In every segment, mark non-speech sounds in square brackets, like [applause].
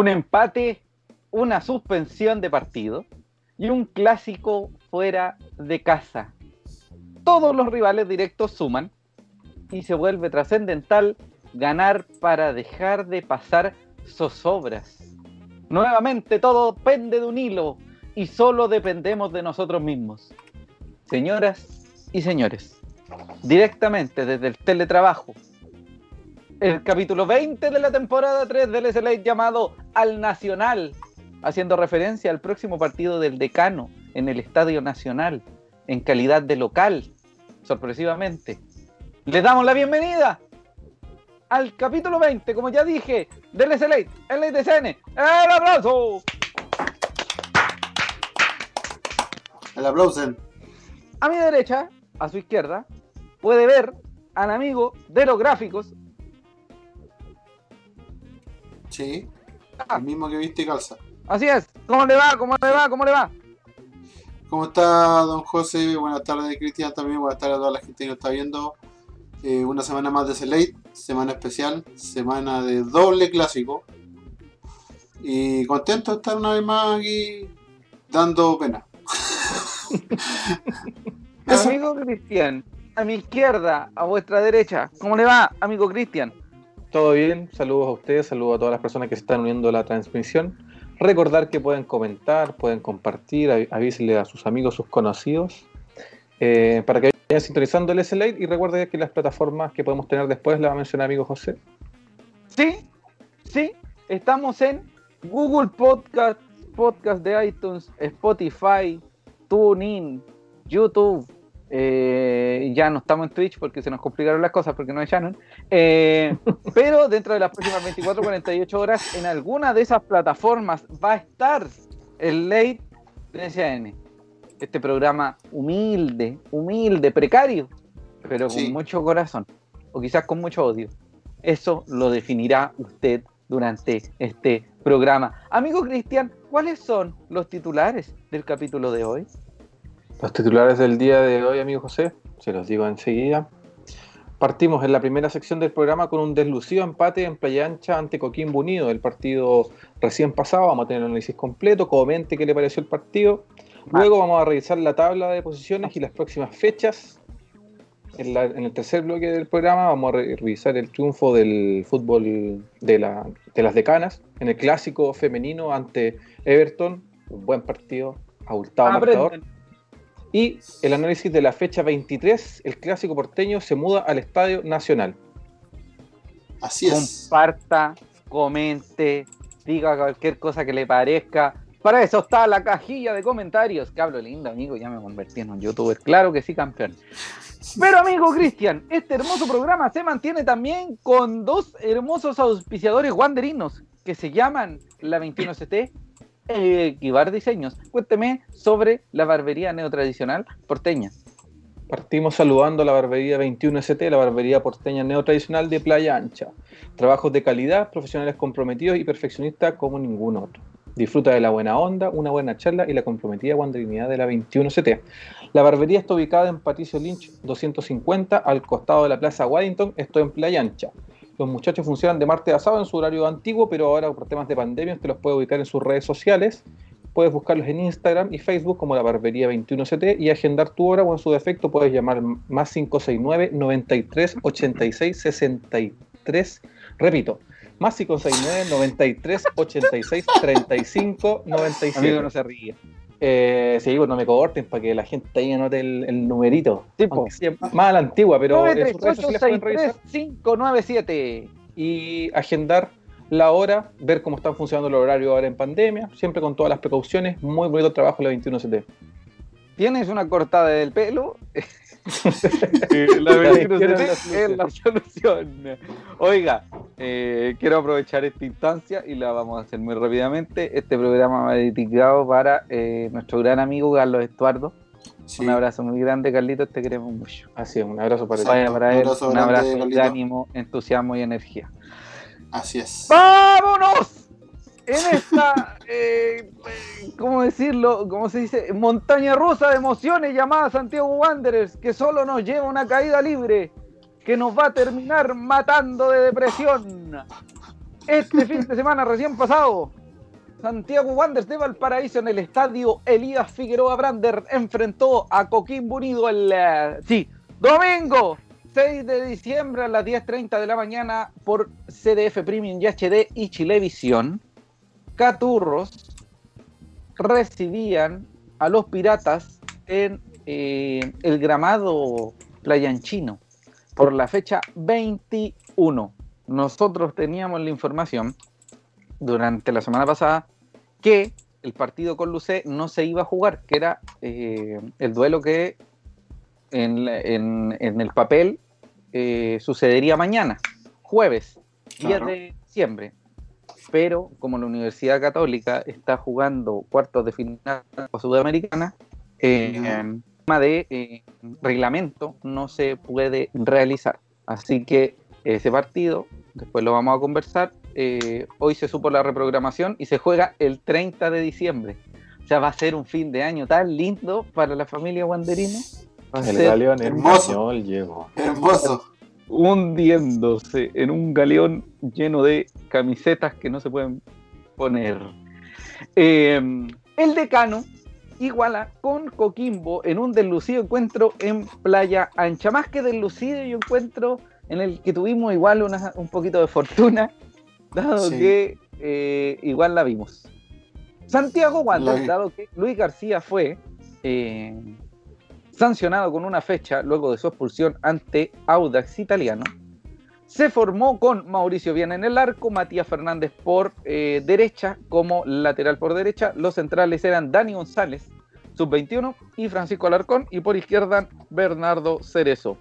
un empate, una suspensión de partido y un clásico fuera de casa. Todos los rivales directos suman y se vuelve trascendental ganar para dejar de pasar zozobras. Nuevamente todo pende de un hilo y solo dependemos de nosotros mismos. Señoras y señores, directamente desde el teletrabajo, el capítulo 20 de la temporada 3 del SLA llamado Al Nacional, haciendo referencia al próximo partido del decano en el Estadio Nacional, en calidad de local, sorpresivamente. Les damos la bienvenida al capítulo 20, como ya dije, del SLA, el ITCN. ¡El aplauso! El aplauso. A mi derecha, a su izquierda, puede ver al amigo de los gráficos. Sí, el mismo que viste y calza. Así es. ¿Cómo le va? ¿Cómo le va? ¿Cómo le va? ¿Cómo está, don José? Buenas tardes, Cristian, también. Buenas tardes a toda la gente que nos está viendo. Eh, una semana más de Selate, semana especial, semana de doble clásico. Y contento de estar una vez más aquí dando pena. [laughs] Amigo Cristian, a mi izquierda, a vuestra derecha. ¿Cómo le va, amigo Cristian? Todo bien, saludos a ustedes, saludos a todas las personas que se están uniendo a la transmisión. Recordar que pueden comentar, pueden compartir, avísenle a sus amigos, sus conocidos, eh, para que vayan sintonizando el SLA y recuerden que las plataformas que podemos tener después las va a mencionar amigo José. Sí, sí, estamos en Google Podcast, Podcast de iTunes, Spotify, TuneIn, YouTube, eh, ya no estamos en Twitch porque se nos complicaron las cosas porque no hay Shannon. Eh, [laughs] pero dentro de las próximas 24 48 horas, en alguna de esas plataformas va a estar el Late de SN. Este programa humilde, humilde, precario, pero con mucho corazón. O quizás con mucho odio. Eso lo definirá usted durante este programa. Amigo Cristian, ¿cuáles son los titulares del capítulo de hoy? Los titulares del día de hoy, amigo José, se los digo enseguida. Partimos en la primera sección del programa con un deslucido empate en Playa Ancha ante Coquimbo Unido, el partido recién pasado. Vamos a tener el análisis completo, comente qué le pareció el partido. Luego vamos a revisar la tabla de posiciones y las próximas fechas. En, el tercer bloque del programa vamos a revisar el triunfo del fútbol de, de las decanas en el clásico femenino ante Everton. Un buen partido, abultado marcador. Y el análisis de la fecha 23, el clásico porteño se muda al Estadio Nacional. Así es. Comparta, comente, diga cualquier cosa que le parezca. Para eso está la cajilla de comentarios. Que hablo lindo, amigo. Ya me convertí en un youtuber. Claro que sí, campeón. Pero, amigo Cristian, este hermoso programa se mantiene también con dos hermosos auspiciadores wanderinos que se llaman la 21CT Equivar Diseños. Cuénteme sobre la barbería neotradicional porteña. Partimos saludando la barbería 21ST, la barbería porteña neotradicional de Playa Ancha. Trabajos de calidad, profesionales comprometidos y perfeccionistas como ningún otro. Disfruta de la buena onda, una buena charla y la comprometida guandrinidad de la 21CT. La barbería está ubicada en Patricio Lynch 250 al costado de la Plaza Waddington, esto en Playa Ancha. Los muchachos funcionan de martes a sábado en su horario antiguo, pero ahora por temas de pandemia usted los puede ubicar en sus redes sociales. Puedes buscarlos en Instagram y Facebook como la Barbería 21CT y agendar tu hora o en su defecto puedes llamar más 569 93 86 63. Repito, más 569 93 86 35 97. Amigo, no se ríe. Eh, sí, pues no me corten para que la gente ahí anote el, el numerito. Tipo, más a la antigua, pero 597 y agendar la hora, ver cómo están funcionando el horario ahora en pandemia, siempre con todas las precauciones. Muy bonito trabajo la 21CT. ¿Tienes una cortada del pelo? [laughs] la es la solución. Oiga, eh, quiero aprovechar esta instancia y la vamos a hacer muy rápidamente. Este programa va dedicado para eh, nuestro gran amigo Carlos Estuardo. Un abrazo muy grande, Carlitos, te queremos mucho. Así es, un abrazo para, para él. Un abrazo de ánimo, entusiasmo y energía. Así es. ¡Vámonos! En esta, eh, ¿cómo decirlo? ¿Cómo se dice? Montaña rusa de emociones llamada Santiago Wanderers, que solo nos lleva una caída libre, que nos va a terminar matando de depresión. Este fin de semana recién pasado, Santiago Wanderers de Valparaíso en el estadio Elías Figueroa Brander enfrentó a Coquimbo Unido el eh, sí, domingo 6 de diciembre a las 10.30 de la mañana por CDF Premium y HD y Chilevisión. Caturros recibían a los piratas en eh, el gramado playanchino por la fecha 21. Nosotros teníamos la información durante la semana pasada que el partido con Lucé no se iba a jugar, que era eh, el duelo que en, en- en el papel eh, sucedería mañana, jueves, 10 Claro. de diciembre. Pero como la Universidad Católica está jugando cuartos de final o Sudamericana, eh, en tema de eh, reglamento no se puede realizar. Así que ese partido, después lo vamos a conversar, eh, hoy se supo la reprogramación y se juega el 30 de diciembre. O sea, va a ser un fin de año tan lindo para la familia wanderina. Va a El ser galeón hermoso. Hermoso. Hundiéndose en un galeón lleno de camisetas que no se pueden poner. Eh, el decano iguala con Coquimbo en un deslucido encuentro en Playa Ancha. Más que deslucido, yo encuentro en el que tuvimos igual una- un poquito de fortuna, [laughs] dado Sí. que eh, igual la vimos. Santiago La vi. dado que Luis García fue eh, sancionado con una fecha luego de su expulsión ante Audax Italiano, se formó con Mauricio Viana en el arco, Matías Fernández por eh, derecha como lateral por derecha. Los centrales eran Dani González, sub-21, y Francisco Alarcón, y por izquierda Bernardo Cerezo.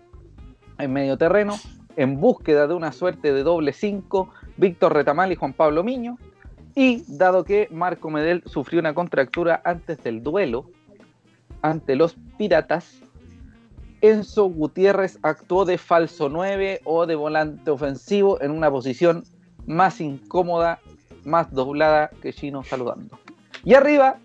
En medio terreno, en búsqueda de una suerte de doble 5, Víctor Retamal y Juan Pablo Miño. Y dado que Marco Medel sufrió una contractura antes del duelo ante los Piratas, Enzo Gutiérrez actuó de falso 9 o de volante ofensivo en una posición más incómoda, más doblada que Chino saludando. Y arriba,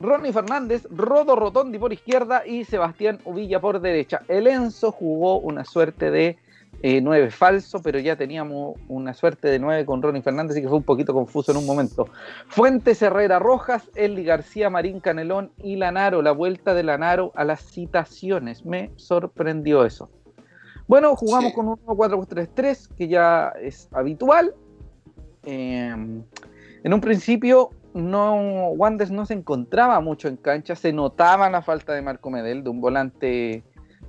Ronnie Fernández, Rodo Rotondi por izquierda y Sebastián Uvilla por derecha. El Enzo jugó una suerte de 9 falso, pero ya teníamos una suerte de 9 con Ronnie Fernández y que fue un poquito confuso en un momento. Fuentes Herrera Rojas, Eli García Marín Canelón y Lanaro, la vuelta de Lanaro a las citaciones. Me sorprendió eso. Bueno, jugamos Sí. con un 1-4-3-3 que ya es habitual. Eh, en un principio, no, Wanders no se encontraba mucho en cancha, se notaba la falta de Marco Medel, de un volante,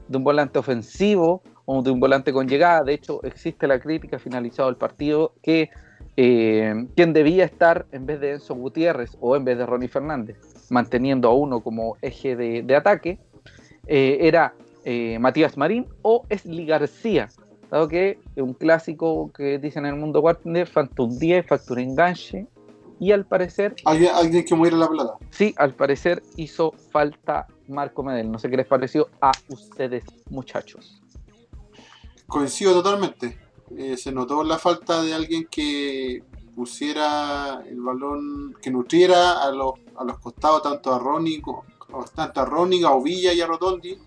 de un volante ofensivo o de un volante con llegada. De hecho, existe la crítica finalizado el partido que eh, quien debía estar en vez de Enzo Gutiérrez o en vez de Ronnie Fernández, manteniendo a uno como eje de, de ataque, eh, era eh, Matías Marín o Esli García. Dado que un clásico que dicen en el mundo Warner, un 10, falta un enganche, y al parecer, Alguien, alguien que la plata. sí, al parecer hizo falta Marco Medel. No sé qué les pareció a ustedes, muchachos. Coincido totalmente. Eh, se notó la falta de alguien que pusiera el balón, que nutriera a los, a los costados tanto a Ronnie, tanto a Ronnie, Ovilla y a Rotondi,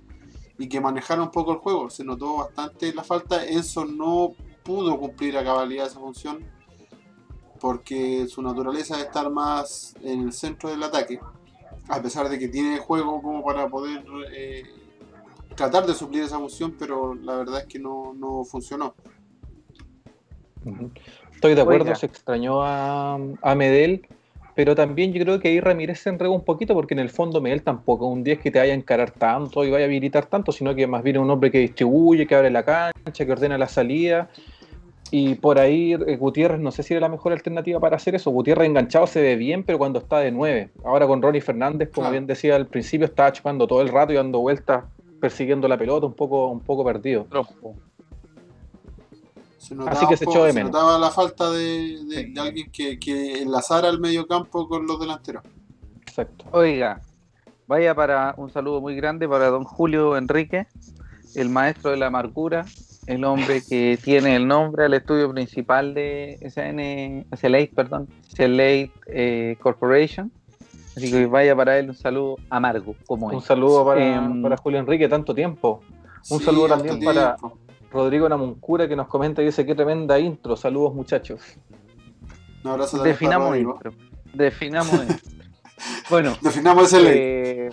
y que manejara un poco el juego. Se notó bastante la falta. Enzo no pudo cumplir a cabalidad esa función porque su naturaleza es estar más en el centro del ataque, a pesar de que tiene juego como para poder eh, tratar de suplir esa función, pero la verdad es que no, no funcionó. Estoy de acuerdo, Oiga. se extrañó a, a Medel, pero también yo creo que ahí Ramírez se entregó un poquito porque en el fondo Medel tampoco es un 10 que te vaya a encarar tanto y vaya a habilitar tanto, sino que más bien es un hombre que distribuye, que abre la cancha, que ordena la salida. Y por ahí eh, Gutiérrez no sé si era la mejor alternativa para hacer eso. Gutiérrez enganchado se ve bien, pero cuando está de 9. Ahora con Ronnie Fernández, como Claro. bien decía al principio, estaba chupando todo el rato y dando vueltas, persiguiendo la pelota, un poco, un poco perdido. Se notaba, Así que se poco- echó de se menos. notaba la falta de, de- de alguien que, que enlazara el medio campo con los delanteros. Exacto. Oiga, vaya para un saludo muy grande para don Julio Enrique, el maestro de la amargura, el hombre que tiene el nombre al estudio principal de SN, SLA, perdón, SLA eh, Corporation. Así que vaya para él un saludo amargo, como Un es. saludo para, Em, para Julio Enrique, tanto tiempo. Un Sí, saludo también para-. Rodrigo Namuncura que nos comenta y dice qué tremenda intro. Saludos muchachos. Un abrazo también para Definamos intro. Definamos [laughs] intro. Bueno, Definamos ese ley. eh,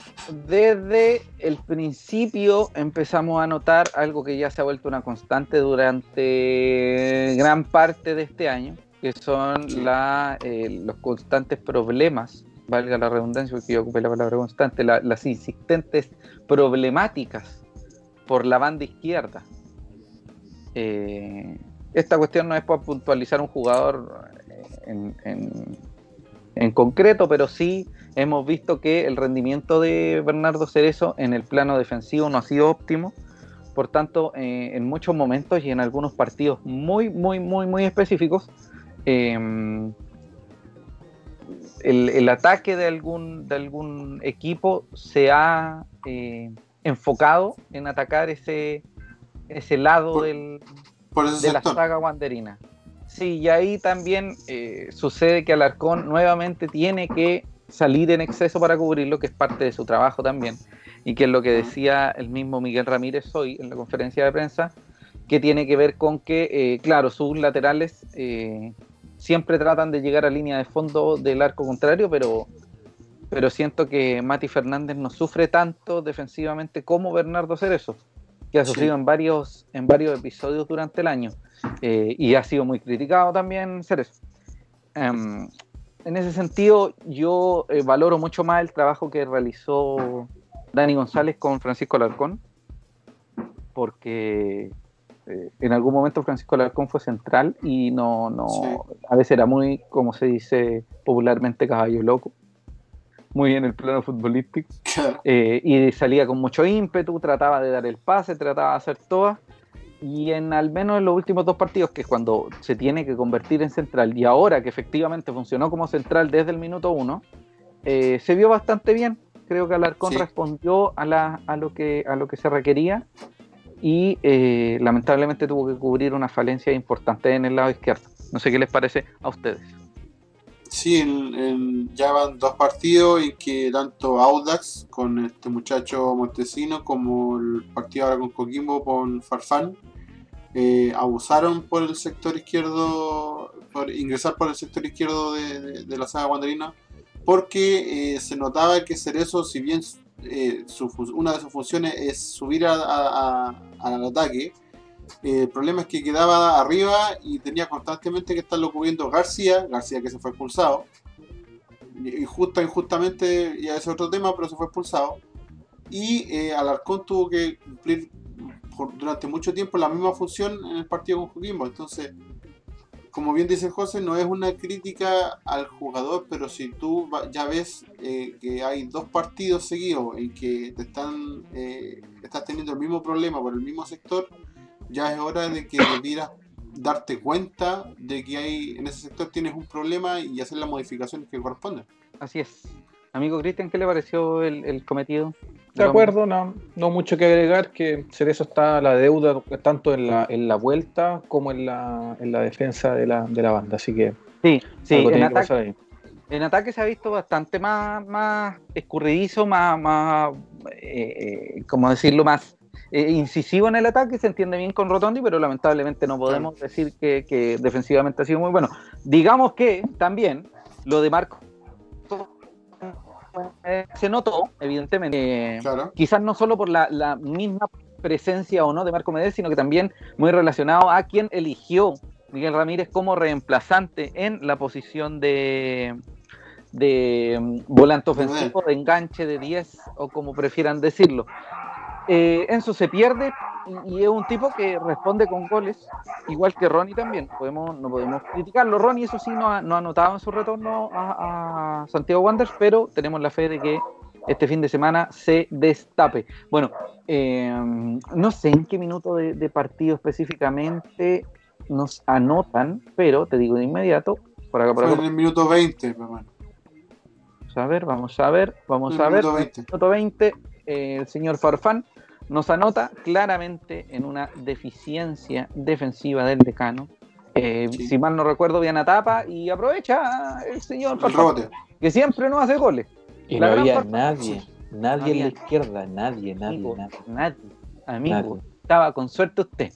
desde el principio empezamos a notar algo que ya se ha vuelto una constante durante gran parte de este año, que son la, eh, los constantes problemas, valga la redundancia porque yo ocupé la palabra constante, la- las insistentes problemáticas por la banda izquierda. Eh, esta cuestión no es para puntualizar un jugador eh, en, en- en concreto, pero sí hemos visto que el rendimiento de Bernardo Cerezo en el plano defensivo no ha sido óptimo. Por tanto, eh, en muchos momentos y en algunos partidos muy, muy, muy, muy específicos, el, el ataque de algún, de algún equipo se ha eh, enfocado en atacar ese, ese lado Por- del, Por ese de la saga wanderina. Sí, y ahí también eh, sucede que Alarcón nuevamente tiene que salir en exceso para cubrirlo, que es parte de su trabajo también, y que es lo que decía el mismo Miguel Ramírez hoy en la conferencia de prensa, que tiene que ver con que, eh, claro, sus laterales eh, siempre tratan de llegar a línea de fondo del arco contrario, pero, pero siento que Mati Fernández no sufre tanto defensivamente como Bernardo Cerezo, que ha Sí. sufrido en varios, en varios episodios durante el año eh, y ha sido muy criticado también Cerezo. Em, en ese sentido, yo eh, valoro mucho más el trabajo que realizó Dani González con Francisco Alarcón, porque eh, en algún momento Francisco Alarcón fue central y no, no Sí. a veces era muy, como se dice popularmente, caballo loco, muy en el plano futbolístico. Eh, y salía con mucho ímpetu, trataba de dar el pase, trataba de hacer todas. Y en al menos en los últimos dos partidos, que es cuando se tiene que convertir en central, y ahora que efectivamente funcionó como central desde el minuto uno, eh, se vio bastante bien. Creo que Alarcón Sí. respondió a, la, a, lo que, a lo que se requería y eh, lamentablemente tuvo que cubrir una falencia importante en el lado izquierdo. No sé qué les parece a ustedes. Sí, ya van dos partidos en que tanto Audax con este muchacho Montesino como el partido ahora con Coquimbo con Farfán eh, abusaron por el sector izquierdo, por ingresar por el sector izquierdo de, la saga Wanderina, porque eh, se notaba que Cerezo, si bien eh, su una de sus funciones es subir a- a- a- al ataque, eh, el problema es que quedaba arriba y tenía constantemente que estarlo cubriendo García, García que se fue expulsado. Y justa injustamente, ya es otro tema, pero se fue expulsado. Y eh, Alarcón tuvo que cumplir por- durante mucho tiempo la misma función en el partido con Coquimbo. Entonces, como bien dice José, no es una crítica al jugador, pero si tú ya ves eh, que hay dos partidos seguidos en que te están, eh, estás teniendo el mismo problema por el mismo sector, ya es hora de que debieras darte cuenta de que hay en ese sector tienes un problema y hacer las modificaciones que corresponden. Así es. Amigo Cristian, ¿qué le pareció el cometido? De acuerdo, no, no mucho que agregar, que Cerezo está la deuda tanto en la, en la vuelta como en la, en la defensa de la, de la banda, así que Sí, sí, en ataque, en se ha visto bastante más, más escurridizo, más, más eh, eh, ¿cómo decirlo? Más eh, incisivo en el ataque, se entiende bien con Rotondi, pero lamentablemente no podemos decir que, que defensivamente ha sido muy bueno. Digamos que también lo de Marco se notó, evidentemente, eh, Claro. quizás no solo por la, la misma presencia o no de Marco Medel, sino que también muy relacionado a quien eligió Miguel Ramírez como reemplazante en la posición de, de mm, volante ofensivo, de enganche de 10 o como prefieran decirlo. Eh, Enzo se pierde y, y es un tipo que responde con goles, igual que Ronnie también. Podemos, no podemos criticarlo. Ronnie, eso sí, no ha, no ha anotado en su retorno a, a Santiago Wanderers, pero tenemos la fe de que este fin de semana se destape. Bueno, eh, no sé en qué minuto de, de partido específicamente nos anotan, pero te digo de inmediato, por acá, por Fue acá. en el minuto 20, pero bueno. Vamos a ver, vamos a ver, vamos a ver. minuto 20. Minuto 20, eh, el señor Farfán nos anota claramente en una deficiencia defensiva del decano. Eh, Sí. Si mal no recuerdo, bien a tapa y aprovecha el señor rebote. que siempre no hace goles. Y La no había parte- nadie, nadie en había- la izquierda, nadie, nadie, Amigo, nadie. nadie, amigo, Nadie. estaba con suerte usted.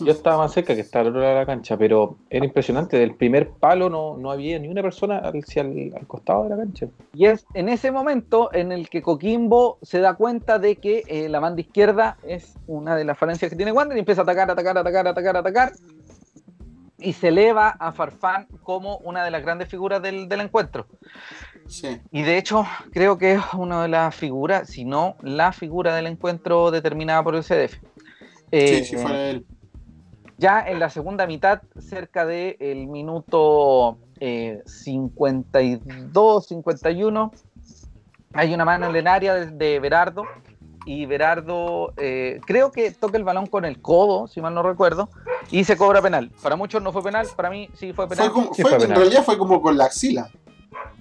Yo estaba más cerca que estaba al otro lado de la cancha, pero era impresionante. Del primer palo no, no había ni una persona hacia el- al costado de la cancha. Y es en ese momento en el que Coquimbo se da cuenta de que eh, la banda izquierda es una de las falencias que tiene Wander y empieza a atacar, atacar, atacar, atacar, atacar. Y se eleva a Farfán como una de las grandes figuras del, del encuentro. Sí. Y de hecho, creo que es una de las figuras, si no la figura del encuentro determinada por el CDF. Eh, sí, sí, fue él. Ya en la segunda mitad, cerca del minuto eh, 52, 51, hay una mano en el área de, de Berardo. Y Berardo eh, creo que toca el balón con el codo, si mal no recuerdo, y se cobra penal. Para muchos no fue penal, para mí sí fue penal. Fue como- Sí, fue- fue en penal. realidad fue como con la axila.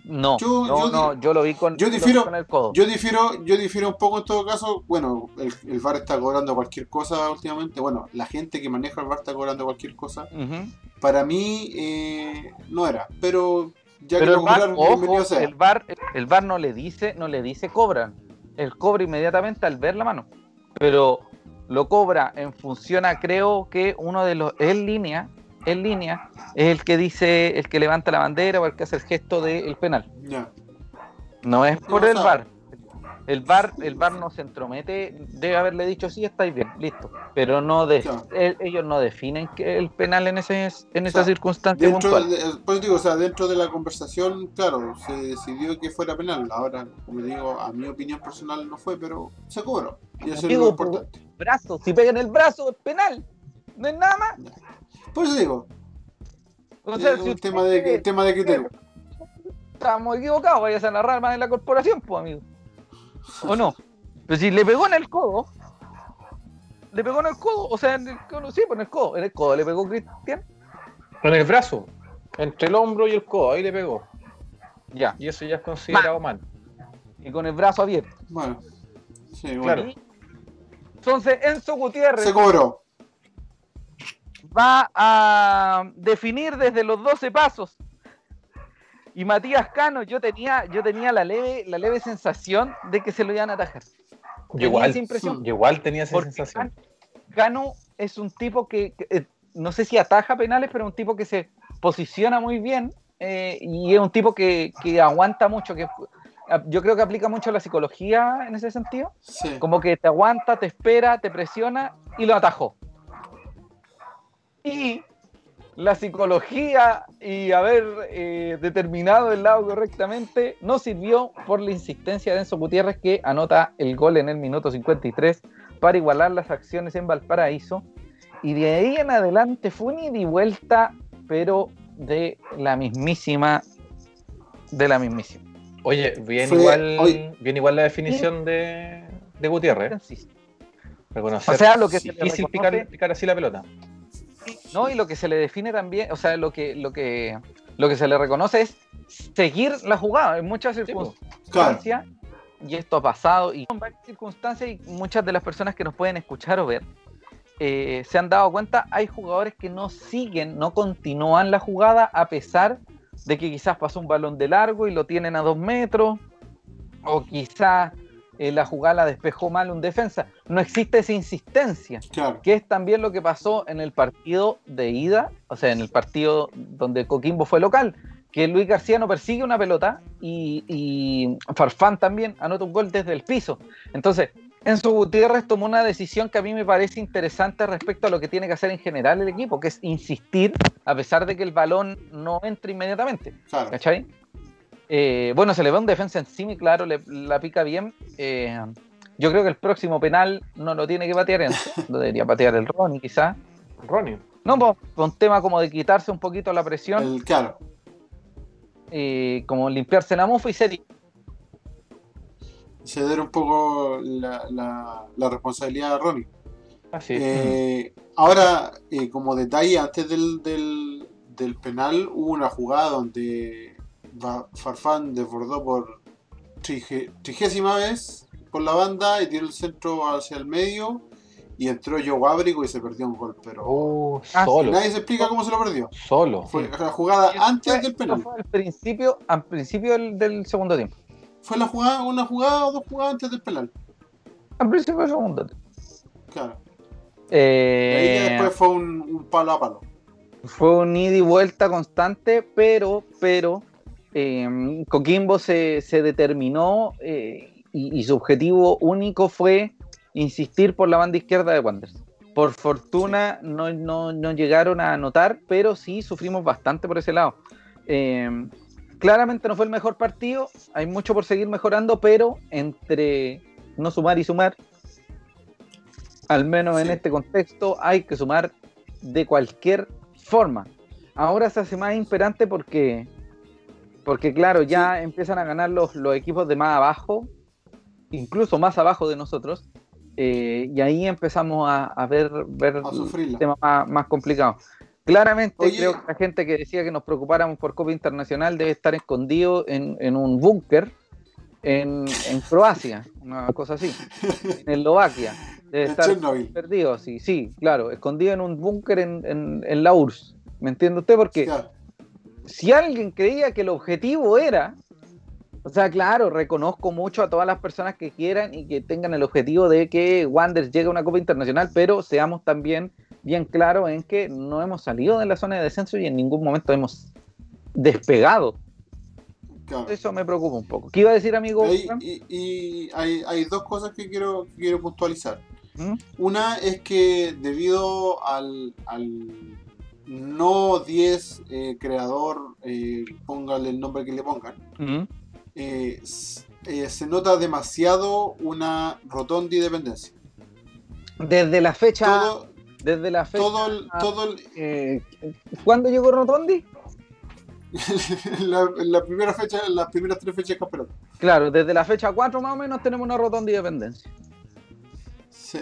No, Yo- no, yo no, yo lo vi con, yo difiero- con el codo. Yo difiero, yo difiero un poco en todo caso. Bueno, el, el VAR está cobrando cualquier cosa últimamente. Bueno, la gente que maneja el VAR está cobrando cualquier cosa. Para mí eh, no era, pero ya Pero que el lo VAR, cobraron, ojo, sea. el VAR, el VAR no le dice, no le dice cobran. Él cobra inmediatamente al ver la mano. Pero lo cobra en función a creo que uno de los en línea, en línea, es el que dice, el que levanta la bandera o el que hace el gesto del penal. Ya. No es por el VAR. El VAR, el VAR no se entromete, debe haberle dicho sí, estáis bien, listo. Pero no de, el- ellos no definen que el penal en ese en esa sea, circunstancia Dentro de, pues digo, o sea, dentro de la conversación, claro, se decidió que fuera penal. Ahora, como digo, a mi opinión personal no fue, pero se cobró. Y eso es lo importante. brazo, si pegan el brazo es penal. No es nada más. Por eso digo, O sea, es si un tema de, cree tema de criterio. estamos equivocados, vayas a narrar más en la corporación, pues amigo. ¿O no? Pero si le pegó en el codo, le pegó en el codo, o sea, en el codo, sí, pues en el codo, en el codo le pegó Cristian. En el brazo, entre el hombro y el codo, ahí le pegó. Ya. Y eso ya es considerado mal. Y con el brazo abierto. Bueno, sí, bueno. Claro. Entonces, Enzo Gutiérrez Se cobró. Va a definir desde los 12 pasos. Y Matías Cano, yo tenía, yo tenía la leve, la leve sensación de que se lo iban a atajar. Yo igual, esa impresión. yo igual tenía esa Porque sensación. Cano es un tipo que, que, eh, no sé si ataja penales, pero un tipo que se posiciona muy bien eh, y es un tipo que, que aguanta mucho, que yo creo que aplica mucho la psicología en ese sentido, Sí. como que te aguanta, te espera, te presiona y lo atajó. Y la psicología y haber eh, determinado el lado correctamente no sirvió por la insistencia de Enzo Gutiérrez que anota el gol en el minuto 53 para igualar las acciones en Valparaíso. Y de ahí en adelante fue un ida y vuelta, pero de la mismísima, de la mismísima. Oye, bien Fue- igual, bien igual la definición de, de Gutiérrez. ¿eh? Reconocer O sea, lo que se le difícil picar, picar así la pelota. ¿No? Y lo que se le define también, o sea, lo que, lo que, lo que se le reconoce es seguir la jugada en muchas circunstancias. Y esto ha pasado y en varias circunstancias y muchas de las personas que nos pueden escuchar o ver eh, se han dado cuenta, hay jugadores que no siguen, no continúan la jugada a pesar de que quizás pasó un balón de largo y lo tienen a dos metros, o quizás eh, la jugada la despejó mal un defensa. No existe esa insistencia Claro. que es también lo que pasó en el partido de ida, o sea, en el partido donde Coquimbo fue local, que Luis García no persigue una pelota y, y Farfán también anota un gol desde el piso. Entonces, Enzo Gutiérrez tomó una decisión que a mí me parece interesante respecto a lo que tiene que hacer en general el equipo, que es insistir a pesar de que el balón no entre inmediatamente. Claro. ¿Cachai? Eh, bueno, se le ve un defensa encima y claro, le, la pica bien. Eh, yo creo que el próximo penal no lo tiene que patear Enzo, [laughs] lo debería patear el Ronnie quizás. Ronnie. No, por un tema como de quitarse un poquito la presión, El, claro. eh, como limpiarse la mufa y ser Ceder un poco la, la, la responsabilidad a Ronnie. Así. Eh, ahora, eh, como detalle, antes del, del, del penal hubo una jugada donde Va- Farfán desbordó por trigésima vez por la banda y tiró el centro hacia el medio y entró Joe Ábrico y se perdió un gol, pero Uh, Ah, solo. nadie se explica cómo se lo perdió. Solo. Fue la jugada antes Fue- del penal. fue al principio, al principio del, del segundo tiempo. Fue la jugada, una jugada o dos jugadas antes del penal. Al principio del segundo tiempo. Claro. De ahí ya Eh, después fue un, un palo a palo. fue un ida y vuelta constante, pero, pero eh, Coquimbo se, se determinó eh, y, y su objetivo único fue insistir por la banda izquierda de Wanderers. Por fortuna no, no- no llegaron a anotar, pero sí sufrimos bastante por ese lado. Eh, claramente no fue el mejor partido, hay mucho por seguir mejorando, pero entre no sumar y sumar, al menos en este contexto, hay que sumar de cualquier forma. Ahora se hace más imperante porque, porque claro, ya empiezan a ganar los, los equipos de más abajo, incluso más abajo de nosotros, eh, y ahí empezamos a, a ver, ver A sufrirla. temas más, más complicados. Claramente Oye. creo que la gente que decía que nos preocupáramos por Copa Internacional debe estar escondido en, en un búnker en, en Croacia, una cosa así, en Eslovaquia. Debe En estar Chernobyl. perdido, sí, sí, claro, escondido en un búnker en, en- en la URSS. ¿Me entiende usted? Porque Claro. Si alguien creía que el objetivo era, o sea, claro, reconozco mucho a todas las personas que quieran y que tengan el objetivo de que Wanderers llegue a una Copa Internacional, pero seamos también bien claros en que no hemos salido de la zona de descenso y en ningún momento hemos despegado. claro. Eso me preocupa un poco. ¿Qué iba a decir, amigo? Ahí- y y hay, hay dos cosas que quiero, que quiero puntualizar. ¿Mm? Una es que debido al, al no 10 eh, creador, eh, póngale el nombre que le pongan, eh, eh, se nota demasiado una rotonda dependencia. Desde la fecha, Todo, desde la fecha, todo, el- todo el- eh, ¿cuándo llegó Rotondi? [laughs] la, la primera fecha, las primeras tres fechas de campeonato. Claro, desde la fecha 4 más o menos tenemos una rotonda de dependencia. Sí.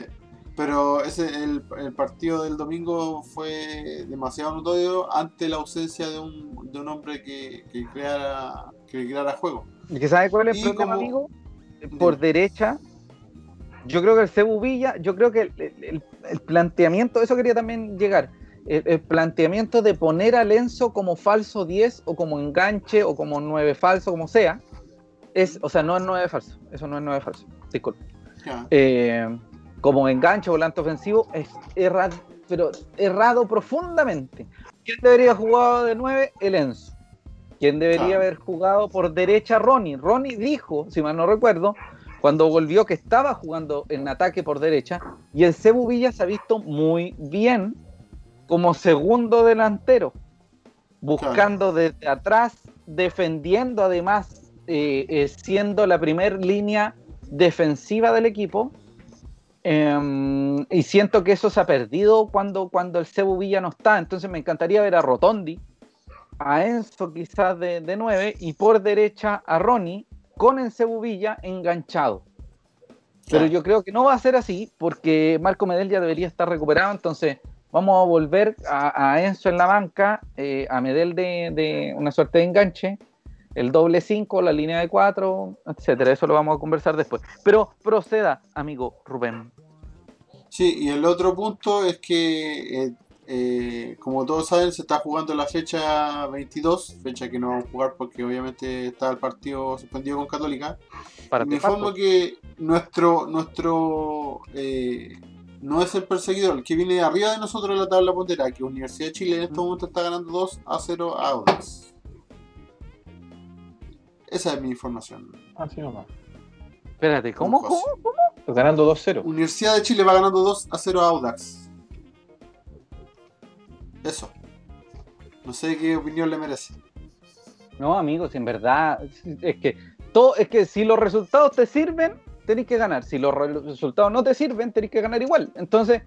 Pero ese, el, el partido del domingo fue demasiado notorio ante la ausencia de un, de un hombre que, que creara que creara juego. ¿Y que sabe cuál es el problema, como- amigo? Por derecha, yo creo que el Cebu Villa, yo creo que el, el- el planteamiento, eso quería también llegar, el, planteamiento de poner a Lenzo como falso 10 o como enganche o como 9 falso, como sea, es, o sea, no es 9 falso, eso no es 9 falso, disculpe. Ya. Eh, como enganche volante ofensivo es errado, pero errado profundamente. ¿Quién debería haber jugado de 9? El Enzo. ¿Quién debería haber jugado por derecha? Ronnie. Ronnie dijo, si mal no recuerdo, cuando volvió que estaba jugando en ataque por derecha y el Cebu Villa se ha visto muy bien como segundo delantero, buscando desde atrás, defendiendo además, eh, eh, siendo la primer línea defensiva del equipo. Em, y siento que eso se ha perdido cuando, cuando el Cebu Villa no está. Entonces me encantaría ver a Rotondi, a Enzo quizás de, de 9 y por derecha a Ronnie con el Cebu Villa enganchado. Pero yo creo que no va a ser así porque Marco Medel ya debería estar recuperado. Entonces vamos a volver a, a Enzo en la banca, eh, a Medel de, de una suerte de enganche, el doble 5, la línea de 4, etcétera. Eso lo vamos a conversar después. Pero proceda, amigo Rubén. Sí, y el otro punto es que, eh, eh, como todos saben, se está jugando la fecha 22, fecha que no vamos a jugar porque obviamente está el partido suspendido con Católica. Para Me informo que nuestro, nuestro eh, no es el perseguidor, el que viene arriba de nosotros en la tabla pondera, que Universidad de Chile en este momento está ganando 2 a 0 a Audax. Esa es mi información. Así nomás. Espérate, ¿cómo? Con ¿Cómo? José. Ganando 2-0. Universidad de Chile va ganando 2 a 0 a Audax. Eso. No sé qué opinión le merece. No, amigos, en verdad, es que todo, es que si los resultados te sirven, tenés que ganar. Si los re- resultados no te sirven, tenés que ganar igual. Entonces,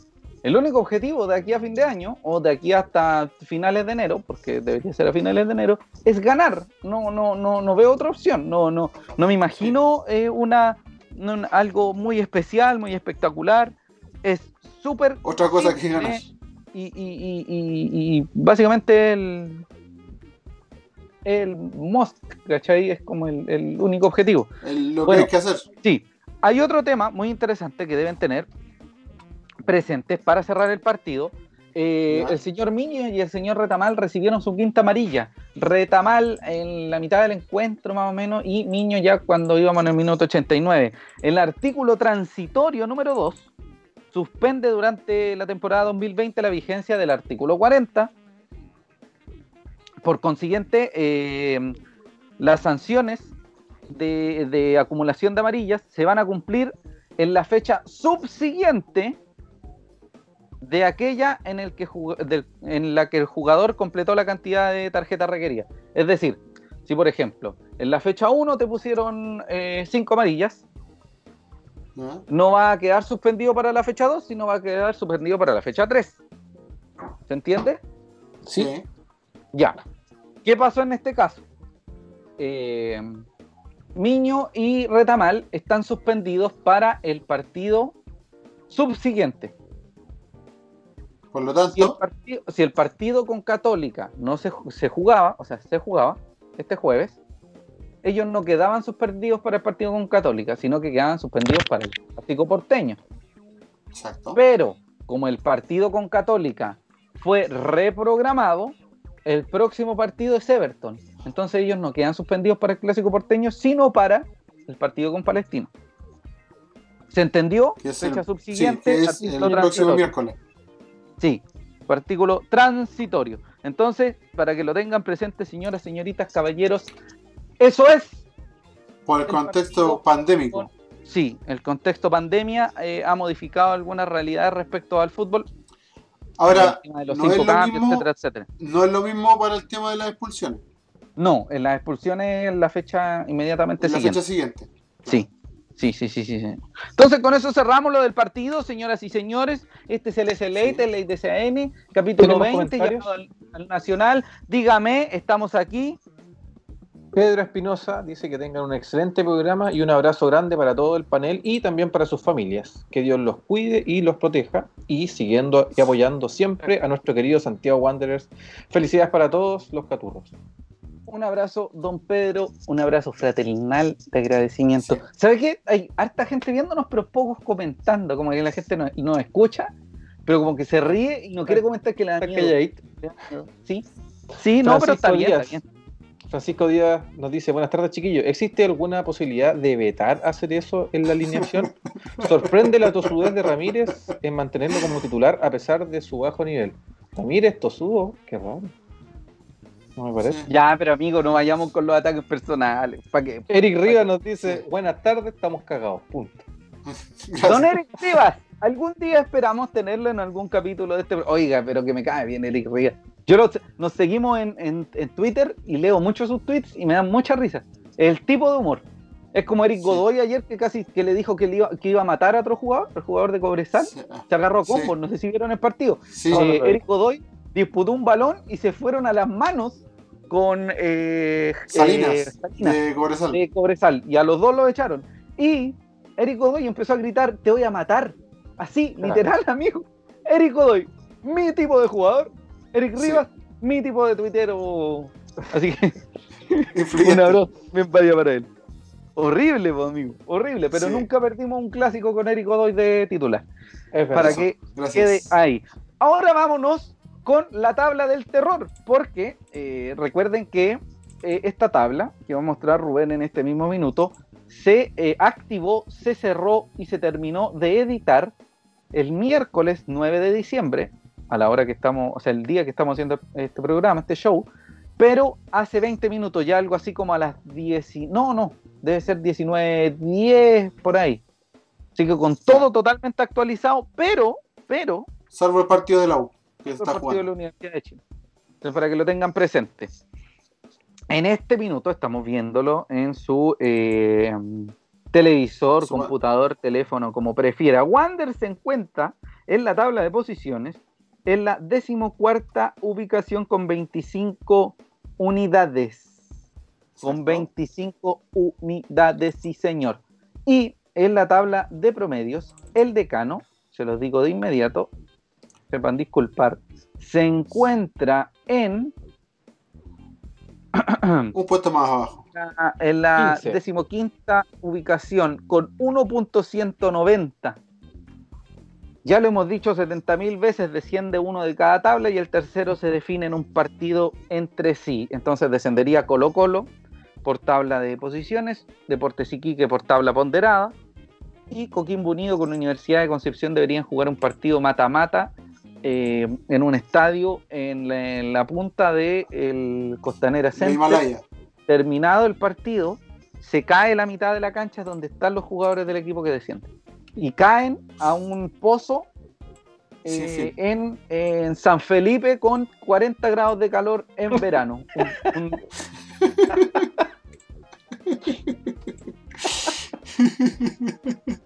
el único objetivo de aquí a fin de año, o de aquí hasta finales de enero, porque debería ser a finales de enero, es ganar. No, no, no, no veo otra opción. No, no, no me imagino eh, una, un- algo muy especial, muy espectacular. Es súper Otra cosa que ganar. y, y- y- y- y básicamente el, el must, ¿cachai? Es como el, el único objetivo. El- lo Bueno. que hay que hacer. Sí, hay otro tema muy interesante que deben tener presentes para cerrar el partido. Eh, el señor Miño y el señor Retamal recibieron su quinta amarilla. Retamal en la mitad del encuentro más o menos y Miño ya cuando íbamos en el minuto 89. El artículo transitorio número 2 suspende durante la temporada 2020 la vigencia del artículo 40. Por consiguiente, eh, las sanciones de, de acumulación de amarillas se van a cumplir en la fecha subsiguiente de aquella en, el que jug- del- en la que el jugador completó la cantidad de tarjetas requeridas. Es decir, si por ejemplo en la fecha 1 te pusieron 5 amarillas, ¿Ya? no va a quedar suspendido para la fecha 2, sino va a quedar suspendido para la fecha 3. ¿Se entiende? Sí. Ya. ¿Qué pasó en este caso? Eh, Miño y Retamal están suspendidos para el partido subsiguiente. Por lo Si el tanto, partido, si el partido con Católica no se, se jugaba, o sea, se jugaba este jueves, ellos no quedaban suspendidos para el partido con Católica, sino que quedaban suspendidos para el partido porteño. exacto. Pero como el partido con Católica fue reprogramado, el próximo partido es Everton. Entonces ellos no quedan suspendidos para el clásico porteño, sino para el partido con Palestino. ¿Se entendió? Que es Fecha el, sí, subsiguiente, que es artículo el próximo miércoles. Sí, artículo transitorio. Entonces, para que lo tengan presente, señoras, señoritas, caballeros, eso es Por el El contexto pandémico. Sí, el contexto pandemia eh, ha modificado algunas realidades respecto al fútbol. Ahora, los no es lo cambios, mismo- etcétera, etcétera. no es lo mismo para el tema de las expulsiones. No, en las expulsiones en la fecha inmediatamente En la siguiente. fecha siguiente. Sí. Sí, sí, sí, sí, sí. Entonces, con eso cerramos lo del partido, señoras y señores. Este es el SLA, Sí. el ley DCN, capítulo ¿Tenemos 20, comentarios? llamado al, al Nacional. Dígame, estamos aquí. Pedro Espinosa dice que tengan un excelente programa y un abrazo grande para todo el panel y también para sus familias. Que Dios los cuide y los proteja y siguiendo y apoyando siempre a nuestro querido Santiago Wanderers. Felicidades para todos los caturros. Un abrazo, don Pedro, un abrazo fraternal de agradecimiento. Sí. ¿Sabe qué? Hay harta gente viéndonos, pero pocos comentando, como que la gente no- nos escucha, pero como que se ríe y no quiere comentar que miedo. calladito. Sí, sí, no, pero está Francisco bien, está bien. Francisco Díaz nos dice, buenas tardes chiquillos, ¿existe alguna posibilidad de vetar hacer eso en la alineación? [laughs] Sorprende la tosudez de Ramírez en mantenerlo como titular a pesar de su bajo nivel. Ramírez tosudo, qué raro. No me parece. Ya, pero amigo, no vayamos con los ataques personales. ¿Para qué? Eric Rivas nos dice, buenas tardes, estamos cagados, punto. [laughs] Don Eric Rivas, algún día esperamos tenerlo en algún capítulo de este. Oiga, pero que me cae bien Eric Rivas. Yo lo- nos seguimos en, en- en Twitter y leo mucho sus tweets y me dan mucha risa. El tipo de humor. Es como Eric Sí. Godoy ayer que casi que le dijo que, le iba, que iba a matar a otro jugador, el jugador de Cobresal. Sí, Se agarró a Sí. no sé si vieron el partido. Eh. Eric Godoy disputó un balón y se fueron a las manos con eh, Salinas, eh, Salinas de Cobresal. de Cobresal y a los dos lo echaron. Y Eric Godoy empezó a gritar, te voy a matar. Así, Claro. literal, [laughs] amigo. Eric Godoy, mi tipo de jugador. Eric Sí. Rivas, mi tipo de tuitero. Así que [laughs] un abrazo bien para él. Horrible, amigo. Horrible, pero Sí. nunca perdimos un clásico con Eric Godoy de titular. Es Para que Gracias. quede ahí. Ahora vámonos con la tabla del terror, porque eh, recuerden que eh, esta tabla que va a mostrar Rubén en este mismo minuto se eh, activó, se cerró y se terminó de editar el miércoles 9 de diciembre, a la hora que estamos, o sea, el día que estamos haciendo este programa, este show, pero hace 20 minutos, ya algo así como a las 10, y- no, no, debe ser 19, 10 por ahí. Así que con todo totalmente actualizado, pero, pero, Salvo el partido de la que está partido de jugando. la Universidad de Chile. Entonces, para que lo tengan presente. En este minuto estamos viéndolo en su eh, televisor, computador, teléfono, como prefiera. Wander se encuentra en la tabla de posiciones en la decimocuarta ubicación con 25 unidades. Con Exacto. 25 unidades, sí señor. Y en la tabla de promedios, el decano, se los digo de inmediato, sepan disculpar, se encuentra en, [clears throat] Un puesto más abajo. la- en la 15. decimoquinta ubicación con 1.190. Ya lo hemos dicho 70.000 veces, desciende uno de cada tabla y el tercero se define en un partido entre sí. Entonces descendería Colo Colo por tabla de posiciones, Deportes Iquique por tabla ponderada, y Coquimbo Unido con la Universidad de Concepción deberían jugar un partido mata-mata eh, en un estadio en la, en la punta del el Costanera De Center. Terminado el partido, se cae la mitad de la cancha donde están los jugadores del equipo que descienden. Y caen a un pozo eh, sí. En, en San Felipe con 40 grados de calor en [laughs] verano. Un- un- [laughs]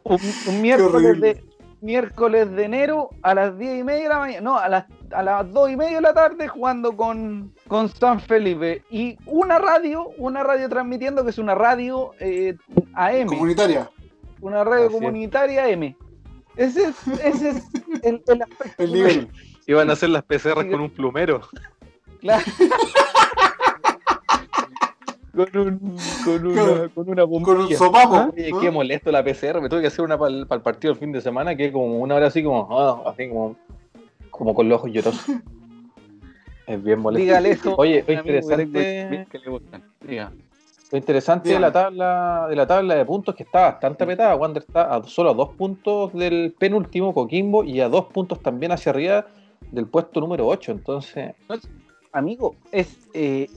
un, un miércoles, de, miércoles de enero a las 10 y media de la mañana, no, a las, a las 2 y media de la tarde jugando con, con San Felipe. Y una radio, una radio transmitiendo que es una radio eh, AM, Comunitaria. una radio Así es. comunitaria AM. Ese es, ese es el, el aspecto. El nivel. Iban a hacer las PCR con un plumero. Claro. Con, un, con, una, con una bombilla. Con un sopapo. ¿Ah? Oye, qué molesto la PCR. Me tuve que hacer una para el, partido el fin de semana, que como una hora así como, ah, así como, como con los ojos llorosos. [laughs] Es bien molesto. Dígale eso. Oye, fue interesante, que le gustan. Diga. lo interesante de la tabla de la tabla de puntos que está bastante apretada. Wander está a, solo a dos puntos del penúltimo Coquimbo y a dos puntos también hacia arriba del puesto número 8. Entonces, Amigo, es eh,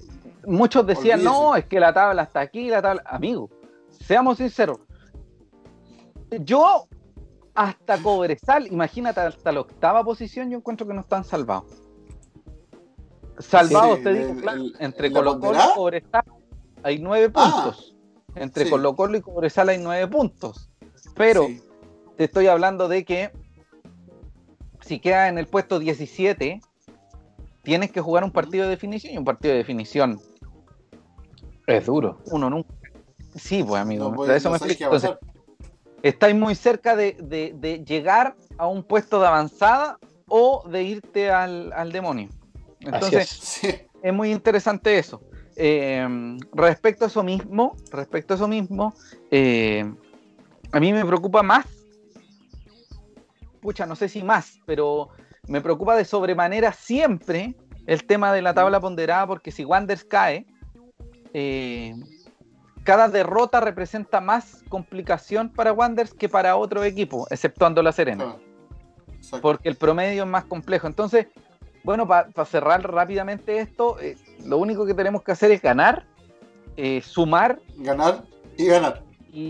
muchos decían, Olvídese. no, es que la tabla está aquí, la tabla. Amigo, seamos sinceros. Yo hasta Cobresal, imagínate hasta la octava posición, yo encuentro que no están salvados. Salvados, Sí, te digo, el- claro, el- entre ¿la Colo Colo y Cobresal hay nueve Ah, puntos. Entre sí. Colo Colo y Cobresal hay nueve puntos. Pero Sí. te estoy hablando de que si queda en el puesto 17, tienes que jugar un partido de definición y un partido de definición es duro. uno nunca. Sí, pues amigo, No, eso no me explico. Entonces, estáis muy cerca de, de- de llegar a un puesto de avanzada o de irte al, al demonio. Entonces, es muy interesante eso. Eh, respecto a eso mismo, respecto a eso mismo, eh, a mí me preocupa más, pucha, no sé si más, pero me preocupa de sobremanera siempre el tema de la tabla ponderada, porque si Wanders cae, eh, cada derrota representa más complicación para Wanders que para otro equipo, exceptuando la Serena porque el promedio es más complejo. Entonces, bueno, para cerrar rápidamente esto, eh, lo único que tenemos que hacer es ganar, eh, sumar Ganar y ganar. y,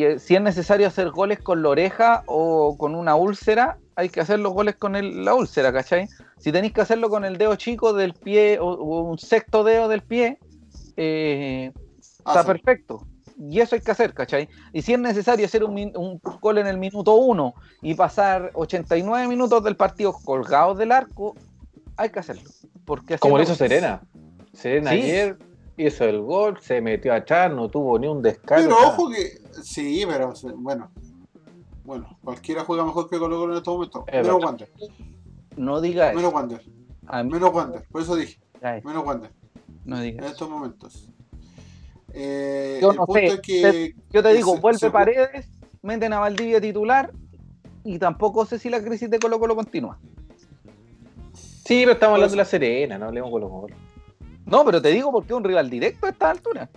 y- y, si es necesario hacer goles con la oreja o con una úlcera, hay que hacer los goles con el- la úlcera, ¿cachai? Si tenéis que hacerlo con el dedo chico del pie o, o un sexto dedo del pie, eh, está Hace. perfecto. Y eso hay que hacer, ¿cachai? Y si es necesario hacer un, min- un gol en el minuto 1 y pasar 89 minutos del partido colgados del arco, hay que hacerlo. Porque Como lo hizo Serena. Serena Sí. ayer hizo el gol, se metió atrás, no tuvo ni un descargo. Pero ojo que. Sí, pero bueno. Bueno, cualquiera juega mejor que Colo Colo en estos momentos. Es Menos. Wander. No diga Menos eso. Wander. A Menos Wander. Por eso dije. Menos Wander. No En estos momentos. Eh, Yo el no punto sé. es que. Yo te digo, se- vuelve se- Paredes, meten a Valdivia titular y tampoco sé si la crisis de Colo Colo continúa. Sí, pero estamos hablando de la Serena, no hablemos con los goles. No, pero te digo porque es un rival directo a esta altura.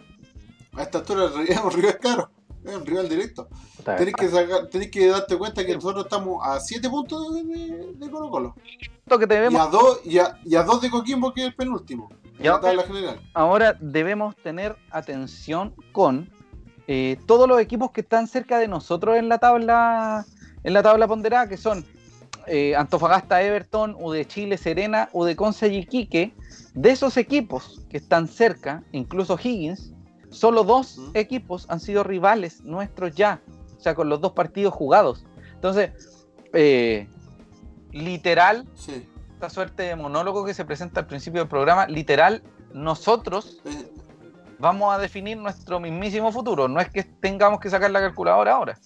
A esta altura el rival- [laughs] un rival caro. Es un rival directo. Tenés que, sacar, tenés que darte cuenta que nosotros estamos a 7 puntos de, de- de Colo Colo. Que Y debemos, a 2 y a, y a dos de Coquimbo, que es el penúltimo. En Ya. la tabla general. ahora debemos tener atención con eh, todos los equipos que están cerca de nosotros en la tabla, en la tabla ponderada, que son eh, Antofagasta, Everton, U de Chile, Serena, U de Conce y Iquique. De esos equipos que están cerca, incluso Higgins, solo dos equipos han sido rivales nuestros ya, o sea, con los dos partidos jugados. Entonces, eh, literal, Sí. Esta suerte de monólogo que se presenta al principio del programa, literal, nosotros vamos a definir nuestro mismísimo futuro. No es que tengamos que sacar la calculadora ahora.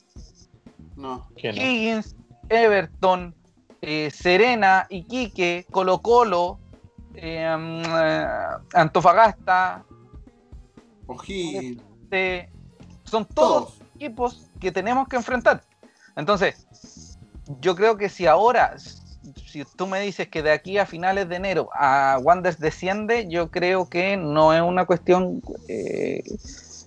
no. Higgins, Everton, eh, Serena, Iquique, Colo Colo, eh, mm, eh, Antofagasta, O'Higgins. eh, son todos Todos. equipos que tenemos que enfrentar. Entonces, yo creo que si ahora, si tú me dices que de aquí a finales de enero a Wanderers desciende, yo creo que no es una cuestión eh,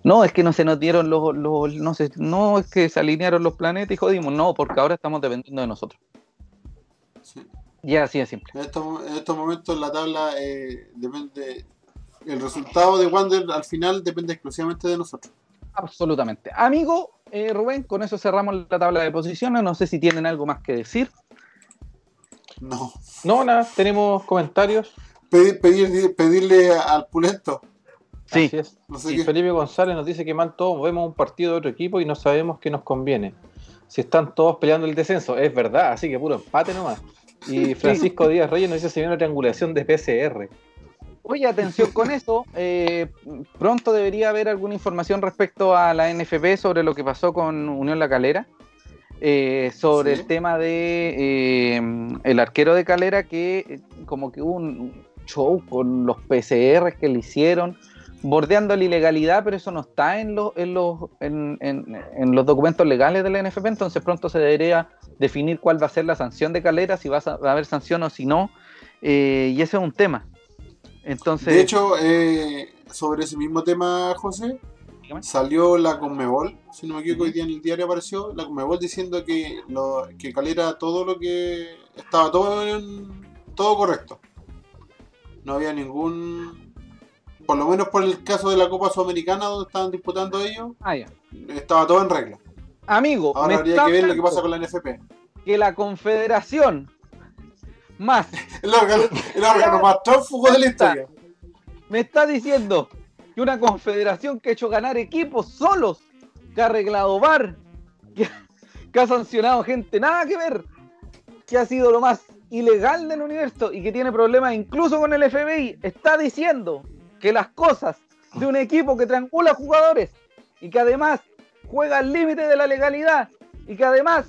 No, es que no se nos dieron los, los no sé, no es que se alinearon los planetas y jodimos, no, porque ahora estamos dependiendo de nosotros. Sí. Y así de simple. En estos, en estos momentos la tabla eh, depende. El resultado de Wander al final depende exclusivamente de nosotros. Absolutamente. Amigo eh, Rubén, con eso cerramos la tabla de posiciones. No sé si tienen algo más que decir. No. No, nada, tenemos comentarios. Pedir, pedir- pedirle al Pulento. Sí. Así es. No sé Y qué. Felipe González nos dice que mal todos vemos un partido de otro equipo y no sabemos qué nos conviene. Si están todos peleando el descenso, es verdad, así que puro empate nomás. Y Francisco Díaz Reyes nos dice se viene una triangulación de PCR. Oye, atención con eso. eh, pronto debería haber alguna información respecto a la NFP sobre lo que pasó con Unión La Calera. Eh, sobre Sí. el tema de eh, el arquero de Calera que eh, como que hubo un show con los PCR que le hicieron bordeando la ilegalidad, pero eso no está en los, en los, en, en- en los documentos legales de la NFP, entonces pronto se debería definir cuál va a ser la sanción de Calera, si va a, va a haber sanción o si no, eh, y ese es un tema. Entonces, De hecho, eh, sobre ese mismo tema, José, Dígame. salió la Conmebol, si no me equivoco, hoy día en el diario apareció la Conmebol diciendo que, lo, que Calera todo lo que estaba todo en- todo correcto. No había ningún, por lo menos por el caso de la Copa Sudamericana donde estaban disputando ellos, ah, ya. estaba todo en regla. amigo, Ahora habría que ver lo que pasa con la NFP. que la Confederación más [laughs] El órgano, el órgano más trófugo de la historia. me está diciendo que una confederación que ha hecho ganar equipos solos, que ha arreglado bar, que, que ha sancionado gente nada que ver, que ha sido lo más ilegal del universo y que tiene problemas incluso con el FBI, está diciendo que las cosas de un equipo que triangula jugadores y que además juega al límite de la legalidad y que además